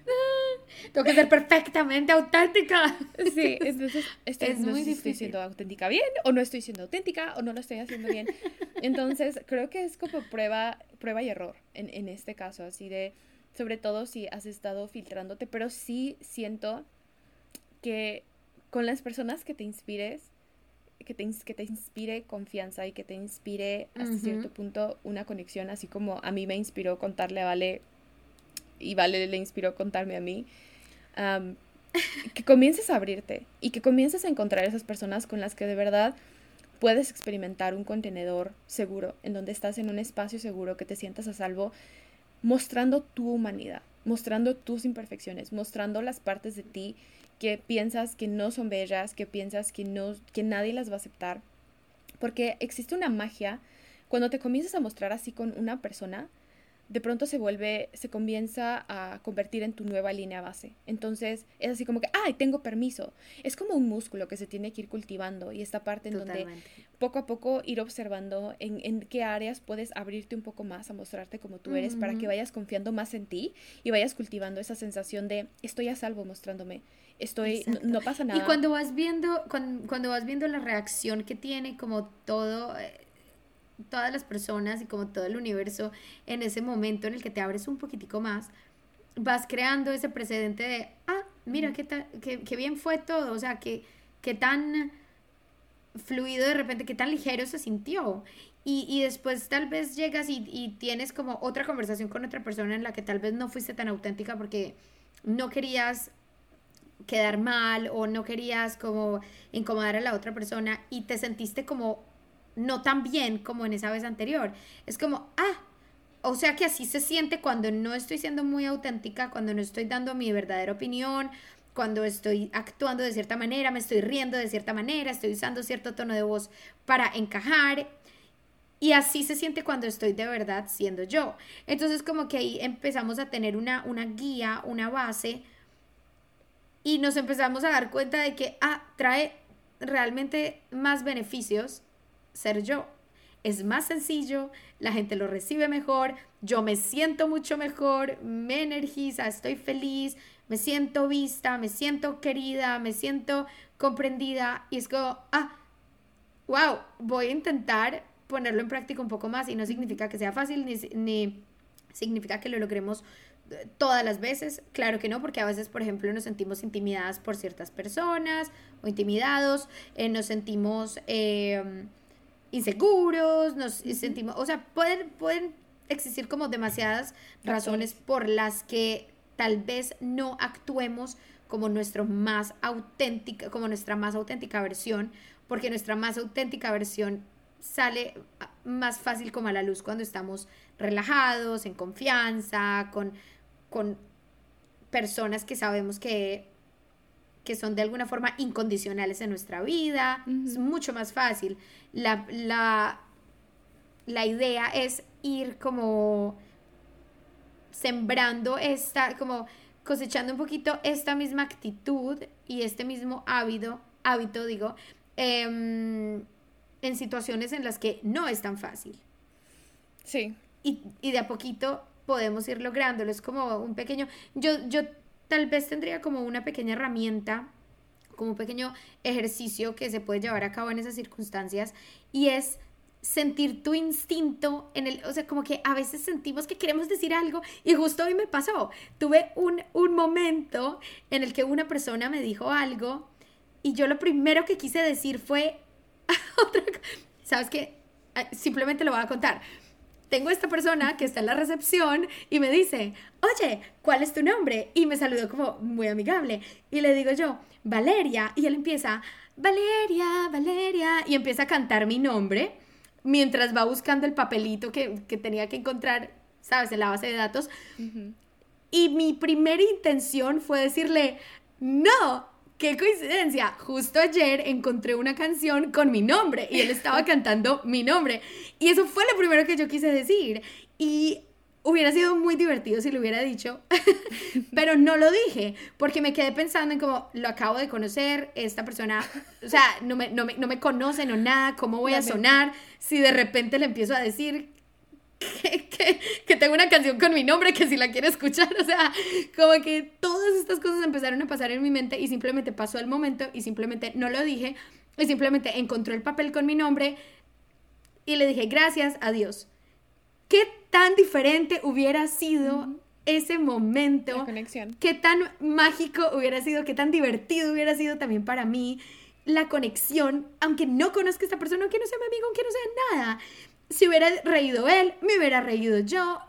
Tengo que ser perfectamente auténtica. Sí, entonces es muy difícil. estoy siendo auténtica bien o no estoy siendo auténtica o no lo estoy haciendo bien. Entonces creo que es como prueba, prueba y error en, en este caso, así de, sobre todo si has estado filtrándote, pero sí siento que con las personas que te inspires, que te, que te inspire confianza y que te inspire hasta cierto punto una conexión, así como a mí me inspiró contarle a Vale y Vale le inspiró contarme a mí, que comiences a abrirte y que comiences a encontrar esas personas con las que de verdad puedes experimentar un contenedor seguro, en donde estás en un espacio seguro, que te sientas a salvo, mostrando tu humanidad, mostrando tus imperfecciones, mostrando las partes de ti que piensas que no son bellas, que piensas que, no, que nadie las va a aceptar. Porque existe una magia cuando te comienzas a mostrar así con una persona, de pronto se vuelve, se comienza a convertir en tu nueva línea base. Entonces es así como que, ay, tengo permiso. Es como un músculo que se tiene que ir cultivando y esta parte en donde poco a poco ir observando en, en, qué áreas puedes abrirte un poco más a mostrarte como tú eres para que vayas confiando más en ti y vayas cultivando esa sensación de estoy a salvo mostrándome. Estoy, no, pasa nada. Y cuando vas viendo, cuando, cuando vas viendo la reacción que tiene como todo, eh, todas las personas y como todo el universo en ese momento en el que te abres un poquitico más, vas creando ese precedente de, ah, mira, qué, qué, bien fue todo, o sea, qué, qué tan fluido de repente, qué tan ligero se sintió. Y, y después tal vez llegas y, y, tienes como otra conversación con otra persona en la que tal vez no fuiste tan auténtica porque no querías quedar mal o no querías como incomodar a la otra persona y te sentiste como no tan bien como en esa vez anterior. Es como, ah, o sea que así se siente cuando no estoy siendo muy auténtica, cuando no estoy dando mi verdadera opinión, cuando estoy actuando de cierta manera, me estoy riendo de cierta manera, estoy usando cierto tono de voz para encajar. Y así se siente cuando estoy de verdad siendo yo. Entonces como que ahí empezamos a tener una, una guía, una base, y nos empezamos a dar cuenta de que, ah, trae realmente más beneficios ser yo. Es más sencillo, la gente lo recibe mejor, yo me siento mucho mejor, me energiza, estoy feliz, me siento vista, me siento querida, me siento comprendida y es como, ah, wow, voy a intentar ponerlo en práctica un poco más y no significa que sea fácil ni, ni significa que lo logremos eh, todas las veces, claro que no, porque a veces, por ejemplo, nos sentimos intimidadas por ciertas personas o intimidados, eh, nos sentimos... Eh, inseguros, nos sentimos, o sea, pueden, pueden existir como demasiadas razones por las que tal vez no actuemos como nuestro más auténtica, como nuestra más auténtica versión, porque nuestra más auténtica versión sale más fácil como a la luz cuando estamos relajados, en confianza, con, con personas que sabemos que que son de alguna forma incondicionales en nuestra vida. Es mucho más fácil. La, la, la idea es ir como sembrando esta, como cosechando un poquito esta misma actitud y este mismo hábito, hábito digo, em, en situaciones en las que no es tan fácil. Sí. Y, y de a poquito podemos ir lográndolo. Es como un pequeño, yo, yo tal vez tendría como una pequeña herramienta, como un pequeño ejercicio que se puede llevar a cabo en esas circunstancias y es sentir tu instinto en el, o sea, como que a veces sentimos que queremos decir algo y justo hoy me pasó, tuve un, un momento en el que una persona me dijo algo y yo lo primero que quise decir fue otra ¿sabes qué? Ah, simplemente lo voy a contar. Tengo esta persona que está en la recepción y me dice, oye, ¿cuál es tu nombre? Y me saludó como muy amigable. Y le digo yo, Valeria. Y él empieza, Valeria, Valeria. Y empieza a cantar mi nombre mientras va buscando el papelito que, que tenía que encontrar, ¿sabes?, en la base de datos. Y mi primera intención fue decirle, no, qué coincidencia, justo ayer encontré una canción con mi nombre y él estaba cantando mi nombre. Y eso fue lo primero que yo quise decir. Y hubiera sido muy divertido si lo hubiera dicho, pero no lo dije, porque me quedé pensando en como, lo acabo de conocer, esta persona, o sea, no me, no me, no me conocen o nada, ¿cómo voy a sonar si de repente le empiezo a decir que, que, que, tengo una canción con mi nombre que si la quiere escuchar, o sea, como que todas estas cosas empezaron a pasar en mi mente y simplemente pasó el momento y simplemente no lo dije y simplemente encontró el papel con mi nombre y le dije gracias, adiós. ¿Qué tan diferente hubiera sido ese momento? La conexión. ¿Qué tan mágico hubiera sido? ¿Qué tan divertido hubiera sido también para mí? La conexión, aunque no conozca a esta persona, aunque no sea mi amigo, aunque no sea nada. Si hubiera reído él, me hubiera reído yo,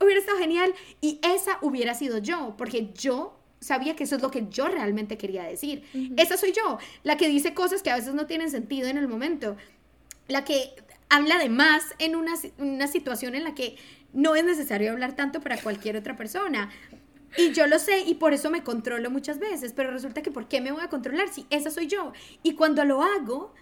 hubiera estado genial y esa hubiera sido yo, porque yo sabía que eso es lo que yo realmente quería decir. Esa soy yo, la que dice cosas que a veces no tienen sentido en el momento, la que habla de más en una, una situación en la que no es necesario hablar tanto para cualquier otra persona. Y yo lo sé y por eso me controlo muchas veces, pero resulta que ¿por qué me voy a controlar si esa soy yo? Y cuando lo hago,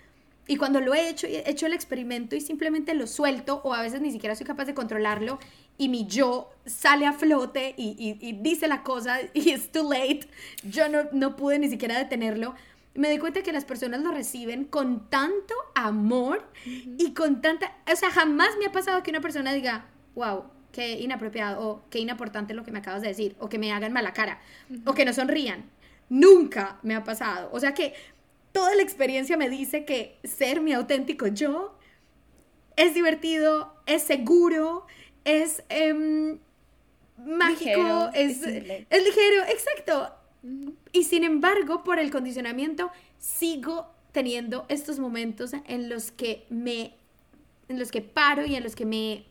y cuando lo he hecho, he hecho el experimento y simplemente lo suelto, o a veces ni siquiera soy capaz de controlarlo, y mi yo sale a flote y, y, dice la cosa y es too late, yo no, no pude ni siquiera detenerlo, me doy cuenta que las personas lo reciben con tanto amor y con tanta, o sea, jamás me ha pasado que una persona diga, wow, qué inapropiado o qué inimportante lo que me acabas de decir, o que me hagan mala cara, o que no sonrían. Nunca me ha pasado. O sea que toda la experiencia me dice que ser mi auténtico yo es divertido, es seguro, es em, mágico, es, es, ligero, exacto. Y sin embargo, por el condicionamiento, sigo teniendo estos momentos en los que me, en los que paro y en los que me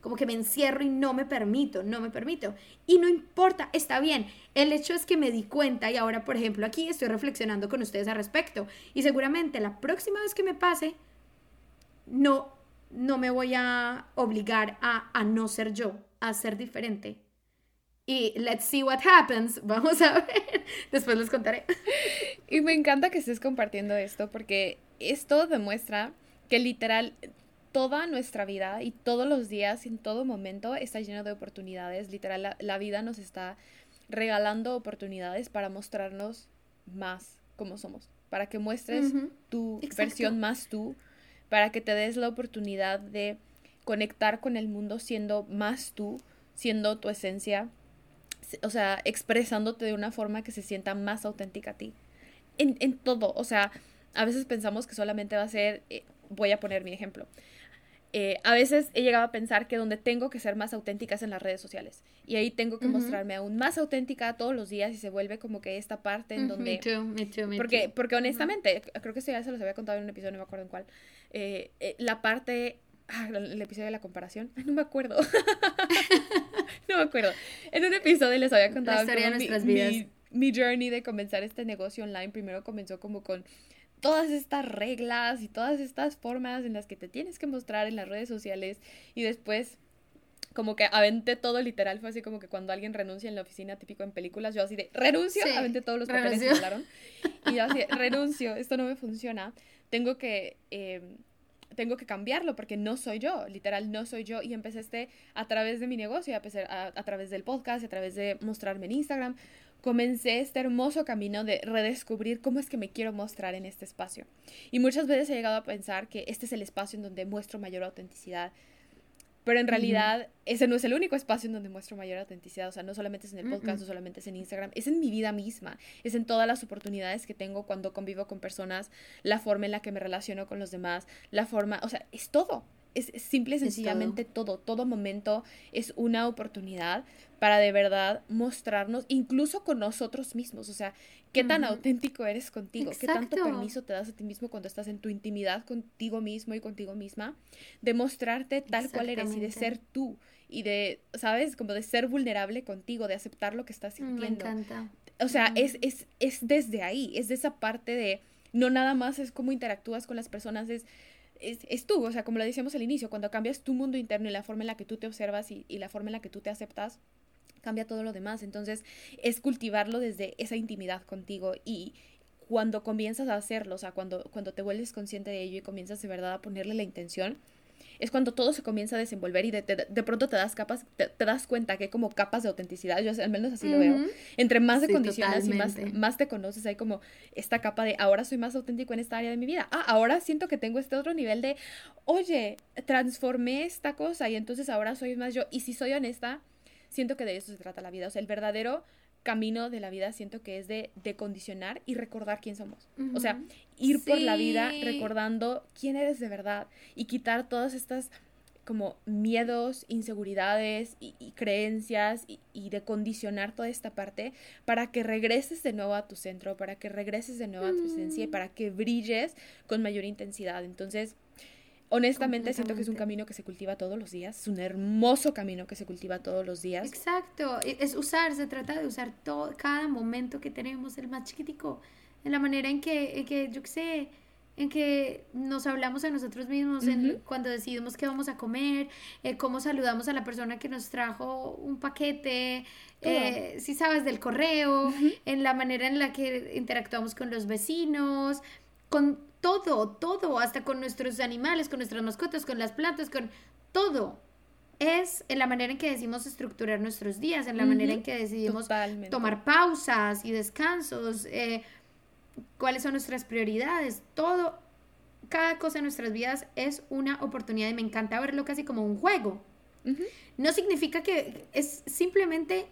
como que me encierro y no me permito, no me permito. Y no importa, está bien. El hecho es que me di cuenta y ahora, por ejemplo, aquí estoy reflexionando con ustedes al respecto. Y seguramente la próxima vez que me pase, no, no me voy a obligar a, a no ser yo, a ser diferente. Y let's see what happens. Vamos a ver. Después les contaré. Y me encanta que estés compartiendo esto porque esto demuestra que literal toda nuestra vida y todos los días, en todo momento, está lleno de oportunidades. Literal, la, vida nos está regalando oportunidades para mostrarnos más como somos, para que muestres tu versión más tú, para que te des la oportunidad de conectar con el mundo siendo más tú, siendo tu esencia, o sea, expresándote de una forma que se sienta más auténtica a ti. En, en todo, o sea, a veces pensamos que solamente va a ser, eh, voy a poner mi ejemplo, eh, a veces he llegado a pensar que donde tengo que ser más auténtica es en las redes sociales. Y ahí tengo que mostrarme aún más auténtica todos los días y se vuelve como que esta parte en donde... Me too, me too, me porque, porque honestamente, creo que esto ya se los había contado en un episodio, no me acuerdo en cuál. Eh, eh, la parte... Ah, el episodio de la comparación. no me acuerdo. no me acuerdo. En un episodio les había contado... La historia de nuestras vidas. mi journey de comenzar este negocio online primero comenzó como con todas estas reglas y todas estas formas en las que te tienes que mostrar en las redes sociales y después como que aventé todo literal, fue así como que cuando alguien renuncia en la oficina, típico en películas, yo así de renuncio, aventé todos los papeles que hablaron y yo así, renuncio, esto no me funciona, tengo que, em, tengo que cambiarlo porque no soy yo, literal no soy yo y empecé este a través de mi negocio, a, a, a través del podcast, a través de mostrarme en Instagram, comencé este hermoso camino de redescubrir cómo es que me quiero mostrar en este espacio. Y muchas veces he llegado a pensar que este es el espacio en donde muestro mayor autenticidad. Pero en realidad ese no es el único espacio en donde muestro mayor autenticidad. O sea, no solamente es en el podcast, no solamente es en Instagram, es en mi vida misma. Es en todas las oportunidades que tengo cuando convivo con personas, la forma en la que me relaciono con los demás, la forma, o sea, es todo es simple y sencillamente todo. todo. momento es una oportunidad para de verdad mostrarnos, incluso con nosotros mismos, o sea, qué tan auténtico eres contigo, qué tanto permiso te das a ti mismo cuando estás en tu intimidad contigo mismo y contigo misma, de mostrarte tal cual eres y de ser tú y de, ¿sabes? Como de ser vulnerable contigo, de aceptar lo que estás sintiendo. Me encanta. O sea, es, es, es desde ahí, es de esa parte de, no nada más es cómo interactúas con las personas, es es, es, tú, o sea, como lo decíamos al inicio, cuando cambias tu mundo interno y la forma en la que tú te observas y, y la forma en la que tú te aceptas, cambia todo lo demás. Entonces, es cultivarlo desde esa intimidad contigo y cuando comienzas a hacerlo, o sea, cuando, cuando te vuelves consciente de ello y comienzas de verdad a ponerle la intención, es cuando todo se comienza a desenvolver y de, de, pronto te das capas, te, das cuenta que hay como capas de autenticidad, yo al menos así lo veo. Entre más de condiciones y más, más te conoces, hay como esta capa de ahora soy más auténtico en esta área de mi vida. Ah, ahora siento que tengo este otro nivel de, oye, transformé esta cosa y entonces ahora soy más yo. Y si soy honesta, siento que de eso se trata la vida. O sea, el verdadero camino de la vida siento que es de, de condicionar y recordar quién somos. O sea, ir por la vida recordando quién eres de verdad y quitar todas estas como miedos, inseguridades y, creencias y, y, de condicionar toda esta parte para que regreses de nuevo a tu centro, para que regreses de nuevo a tu esencia y para que brilles con mayor intensidad. Entonces, honestamente siento que es un camino que se cultiva todos los días, es un hermoso camino que se cultiva todos los días. Exacto, e, es usar, se trata de usar todo, cada momento que tenemos, el más chiquitico, en la manera en que, que yo qué sé, en que nos hablamos a nosotros mismos, en, cuando decidimos qué vamos a comer, eh, cómo saludamos a la persona que nos trajo un paquete, eh, si sabes, del correo, en la manera en la que interactuamos con los vecinos, con todo, todo, hasta con nuestros animales, con nuestras mascotas, con las plantas, con todo. Es en la manera en que decimos estructurar nuestros días, en la manera en que decidimos tomar pausas y descansos, eh, cuáles son nuestras prioridades, todo, cada cosa en nuestras vidas es una oportunidad y me encanta verlo casi como un juego. No significa que es simplemente,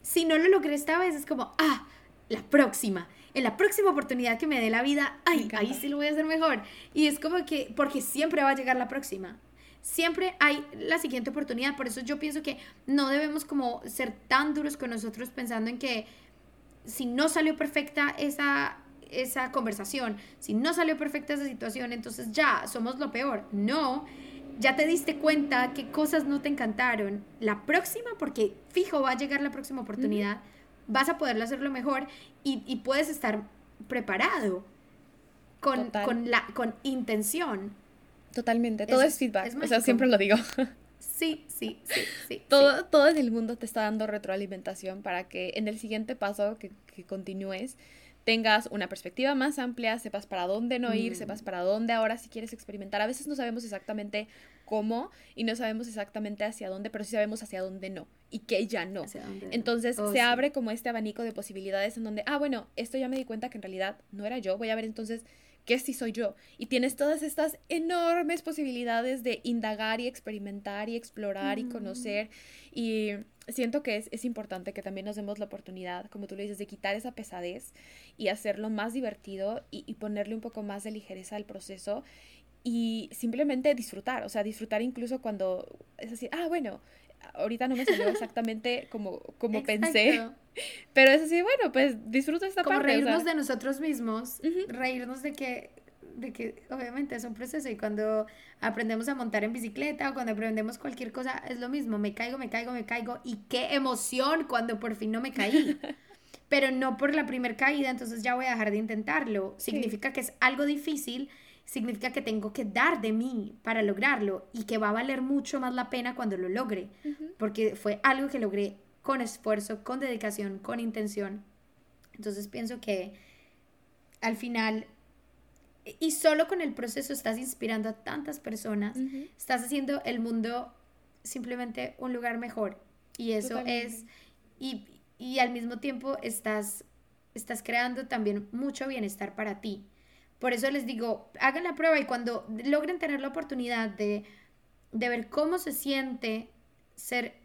si no lo logré esta vez, es como, ah, la próxima en la próxima oportunidad que me dé la vida, ay, ahí sí lo voy a hacer mejor. Y es como que, porque siempre va a llegar la próxima. Siempre hay la siguiente oportunidad. Por eso yo pienso que no debemos como ser tan duros con nosotros pensando en que si no salió perfecta esa, esa conversación, si no salió perfecta esa situación, entonces ya somos lo peor. No, ya te diste cuenta que cosas no te encantaron. La próxima, porque fijo va a llegar la próxima oportunidad vas a poderlo hacerlo mejor y, puedes estar preparado con, con, la, con intención. Totalmente, todo es, feedback, o sea, siempre lo digo. Sí, sí, sí, sí. Todo, todo en el mundo te está dando retroalimentación para que en el siguiente paso que, que continúes tengas una perspectiva más amplia, sepas para dónde no ir, sepas mm. para dónde ahora si quieres experimentar. A veces no sabemos exactamente cómo y no sabemos exactamente hacia dónde, pero sí sabemos hacia dónde no y que ya no. Entonces oh, se abre como este abanico de posibilidades en donde, ah, bueno, esto ya me di cuenta que en realidad no era yo, voy a ver entonces qué sí soy yo. Y tienes todas estas enormes posibilidades de indagar y experimentar y explorar y conocer y siento que es, es, importante que también nos demos la oportunidad, como tú le dices, de quitar esa pesadez y hacerlo más divertido y, y, ponerle un poco más de ligereza al proceso y simplemente disfrutar, o sea, disfrutar incluso cuando es así, ah, bueno, ahorita no me salió exactamente como, como pensé, pero es así, bueno, pues disfruto esta como reírnos de nosotros mismos, reírnos de que de que obviamente es un proceso y cuando aprendemos a montar en bicicleta o cuando aprendemos cualquier cosa es lo mismo, me caigo, me caigo, me caigo y qué emoción cuando por fin no me caí. Pero no por la primera caída, entonces ya voy a dejar de intentarlo. Significa que es algo difícil, significa que tengo que dar de mí para lograrlo y que va a valer mucho más la pena cuando lo logre, porque fue algo que logré con esfuerzo, con dedicación, con intención. Entonces pienso que al final, y solo con el proceso estás inspirando a tantas personas, estás haciendo el mundo simplemente un lugar mejor. Y eso es, y, y al mismo tiempo estás, estás creando también mucho bienestar para ti. Por eso les digo, hagan la prueba y cuando logren tener la oportunidad de, de ver cómo se siente ser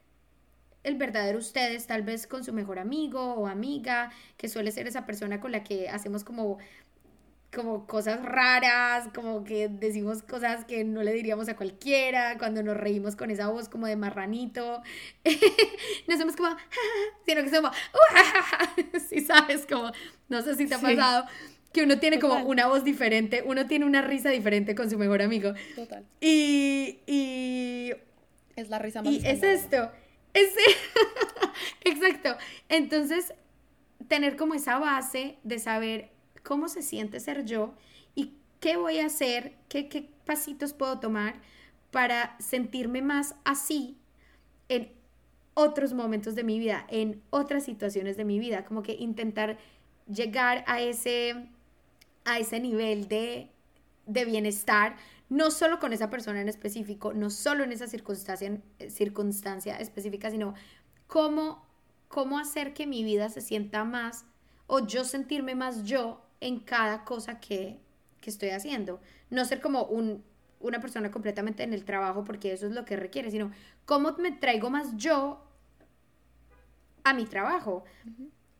el verdadero ustedes, tal vez con su mejor amigo o amiga, que suele ser esa persona con la que hacemos como como cosas raras, como que decimos cosas que no le diríamos a cualquiera, cuando nos reímos con esa voz como de marranito, no hacemos como, sino que somos, si sabes, como, no sé si te ha pasado, que uno tiene como una voz diferente, uno tiene una risa diferente con su mejor amigo. Total. Y, y... Es la risa más Y es esto, es... Exacto. Entonces, tener como esa base de saber cómo se siente ser yo y qué voy a hacer, qué, qué pasitos puedo tomar para sentirme más así en otros momentos de mi vida, en otras situaciones de mi vida, como que intentar llegar a ese, a ese nivel de, de bienestar, no solo con esa persona en específico, no solo en esa circunstancia, circunstancia específica, sino cómo, cómo hacer que mi vida se sienta más o yo sentirme más yo en cada cosa que, estoy haciendo. No ser como un, una persona completamente en el trabajo porque eso es lo que requiere, sino cómo me traigo más yo a mi trabajo,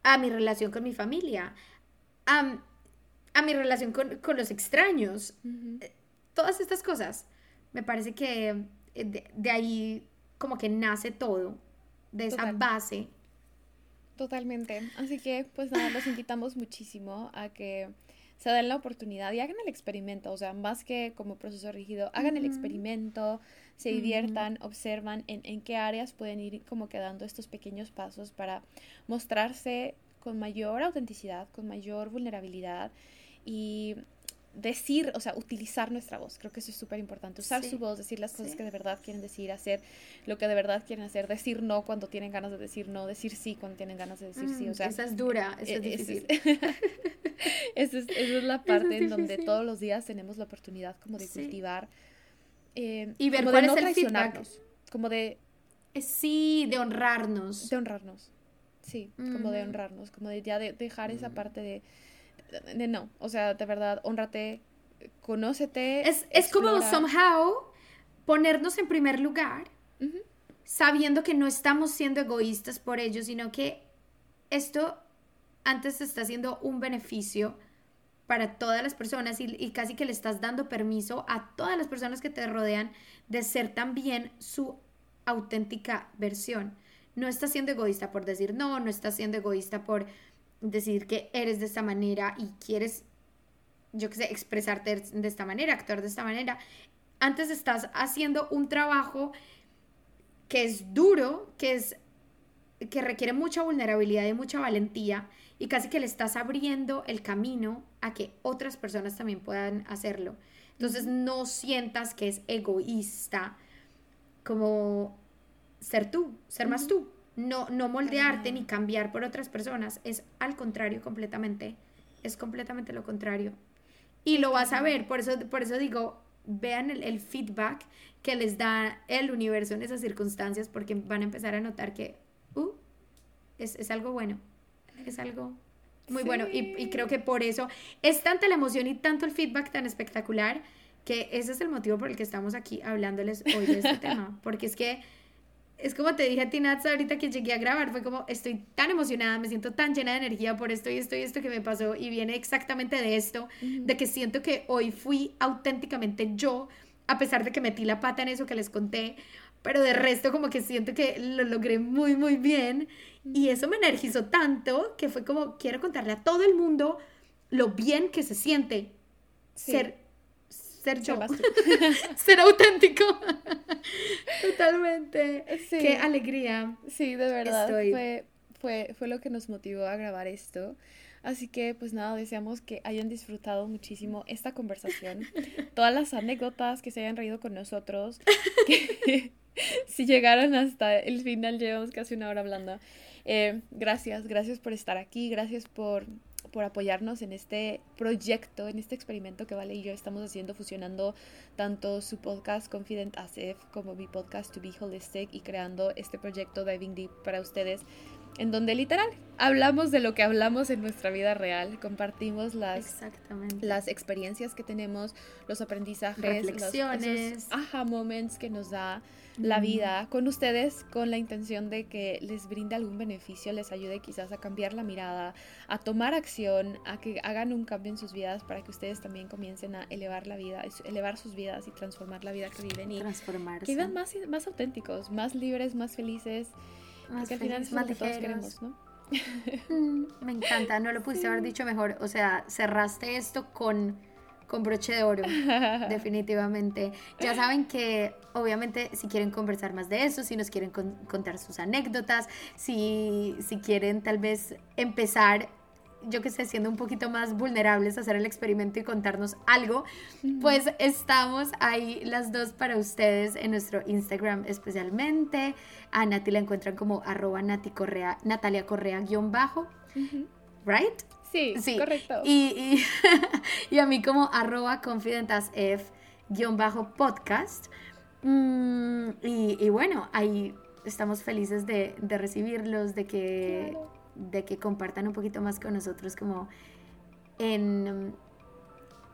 a mi relación con mi familia, a, mi relación con, los extraños. Eh, todas estas cosas. Me parece que eh, de, ahí como que nace todo, de esa base Totalmente. Así que, pues nada, los invitamos muchísimo a que se den la oportunidad y hagan el experimento. O sea, más que como proceso rígido, hagan el experimento, se diviertan, observan en, en qué áreas pueden ir como quedando estos pequeños pasos para mostrarse con mayor autenticidad, con mayor vulnerabilidad y decir, o sea, utilizar nuestra voz. Creo que eso es súper importante. Usar su voz, decir las cosas que de verdad quieren decir, hacer lo que de verdad quieren hacer, decir no cuando tienen ganas de decir no, decir sí cuando tienen ganas de decir sí. O mm, sea, esa es dura, esa es e-, difícil. esa, es, es, la parte en donde todos los días tenemos la oportunidad como de cultivar eh, y ver cuál es el feedback. Como de... Eh, sí, de honrarnos. De honrarnos. Sí, como de honrarnos, como de ya de dejar esa parte de de no, o sea, de verdad, honrate, conócete. Es, es como somehow ponernos en primer lugar, sabiendo que no estamos siendo egoístas por ello, sino que esto antes está siendo un beneficio para todas las personas y, y, casi que le estás dando permiso a todas las personas que te rodean de ser también su auténtica versión. No estás siendo egoísta por decir no, no estás siendo egoísta por decir que eres de esta manera y quieres, yo qué sé, expresarte de esta manera, actuar de esta manera. Antes estás haciendo un trabajo que es duro, que es que requiere mucha vulnerabilidad y mucha valentía y casi que le estás abriendo el camino a que otras personas también puedan hacerlo. Entonces no sientas que es egoísta como ser tú, ser más tú no, no moldearte ni cambiar por otras personas, es al contrario completamente, es completamente lo contrario. Y lo vas a ver, por eso, por eso digo, vean el, feedback que les da el universo en esas circunstancias, porque van a empezar a notar que, uh, es, algo bueno, es algo muy bueno. Y, y, creo que por eso es tanta la emoción y tanto el feedback tan espectacular que ese es el motivo por el que estamos aquí hablándoles hoy de este tema. Porque es que es como te dije a ti, Nats, ahorita que llegué a grabar, fue como estoy tan emocionada, me siento tan llena de energía por esto y esto y esto que me pasó y viene exactamente de esto, de que siento que hoy fui auténticamente yo, a pesar de que metí la pata en eso que les conté, pero de resto como que siento que lo logré muy, muy bien y eso me energizó tanto que fue como quiero contarle a todo el mundo lo bien que se siente ser ser yo, ser auténtico. Totalmente. Qué alegría. Sí, de verdad. Fue, fue, fue lo que nos motivó a grabar esto. Así que, pues nada, deseamos que hayan disfrutado muchísimo esta conversación. Todas las anécdotas que se hayan reído con nosotros. si llegaron hasta el final, llevamos casi una hora hablando. Eh, gracias, gracias por estar aquí. Gracias por por apoyarnos en este proyecto, en este experimento que Vale y yo estamos haciendo, fusionando tanto su podcast Confident ASF como mi podcast To Be Holistic y creando este proyecto Diving Deep para ustedes. en donde literal hablamos de lo que hablamos en nuestra vida real, compartimos las, las experiencias que tenemos, los aprendizajes, reflexiones, los, aha moments que nos da la vida con ustedes con la intención de que les brinde algún beneficio, les ayude quizás a cambiar la mirada, a tomar acción, a que hagan un cambio en sus vidas para que ustedes también comiencen a elevar la vida, elevar sus vidas y transformar la vida que viven y que vivan más, más auténticos, más libres, más felices, más al final es lo que todos queremos, ¿no? Mm, me encanta, no lo pudiste haber dicho mejor. O sea, cerraste esto con, con broche de oro, definitivamente. Ya saben que, obviamente, si quieren conversar más de eso, si nos quieren contar sus anécdotas, si, si quieren tal vez empezar yo que sé, siendo un poquito más vulnerables a hacer el experimento y contarnos algo, pues estamos ahí las dos para ustedes en nuestro Instagram especialmente. A Nati la encuentran como arroba Nati Correa, Natalia Correa guion bajo, ¿right? Sí, sí, correcto. Y, y, a mí como arroba confidentasf guion bajo podcast. Mm, y, bueno, ahí estamos felices de, recibirlos, de que de que compartan un poquito más con nosotros como en,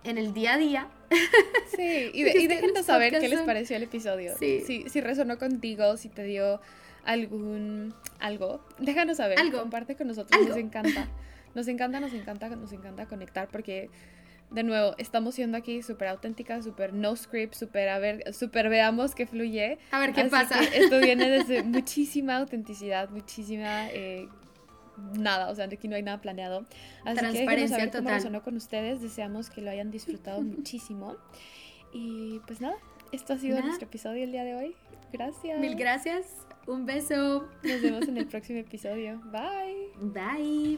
en el día a día. Sí, y, y déjenos saber qué les pareció el episodio. Sí. Si, si resonó contigo, si te dio algún algo, déjanos saber. Algo. Comparte con nosotros, nos encanta. Nos encanta, nos encanta, nos encanta conectar porque de nuevo, estamos siendo aquí súper auténticas, súper no script, súper a ver, súper veamos qué fluye. A ver qué pasa. esto viene desde muchísima autenticidad, muchísima eh, nada, o sea, de aquí no hay nada planeado. Así Transparencia que total. Cómo resonó con ustedes, deseamos que lo hayan disfrutado muchísimo. Y pues nada, esto ha sido nuestro episodio el día de hoy. Gracias. Mil gracias. Un beso. Nos vemos en el próximo episodio. Bye. Bye.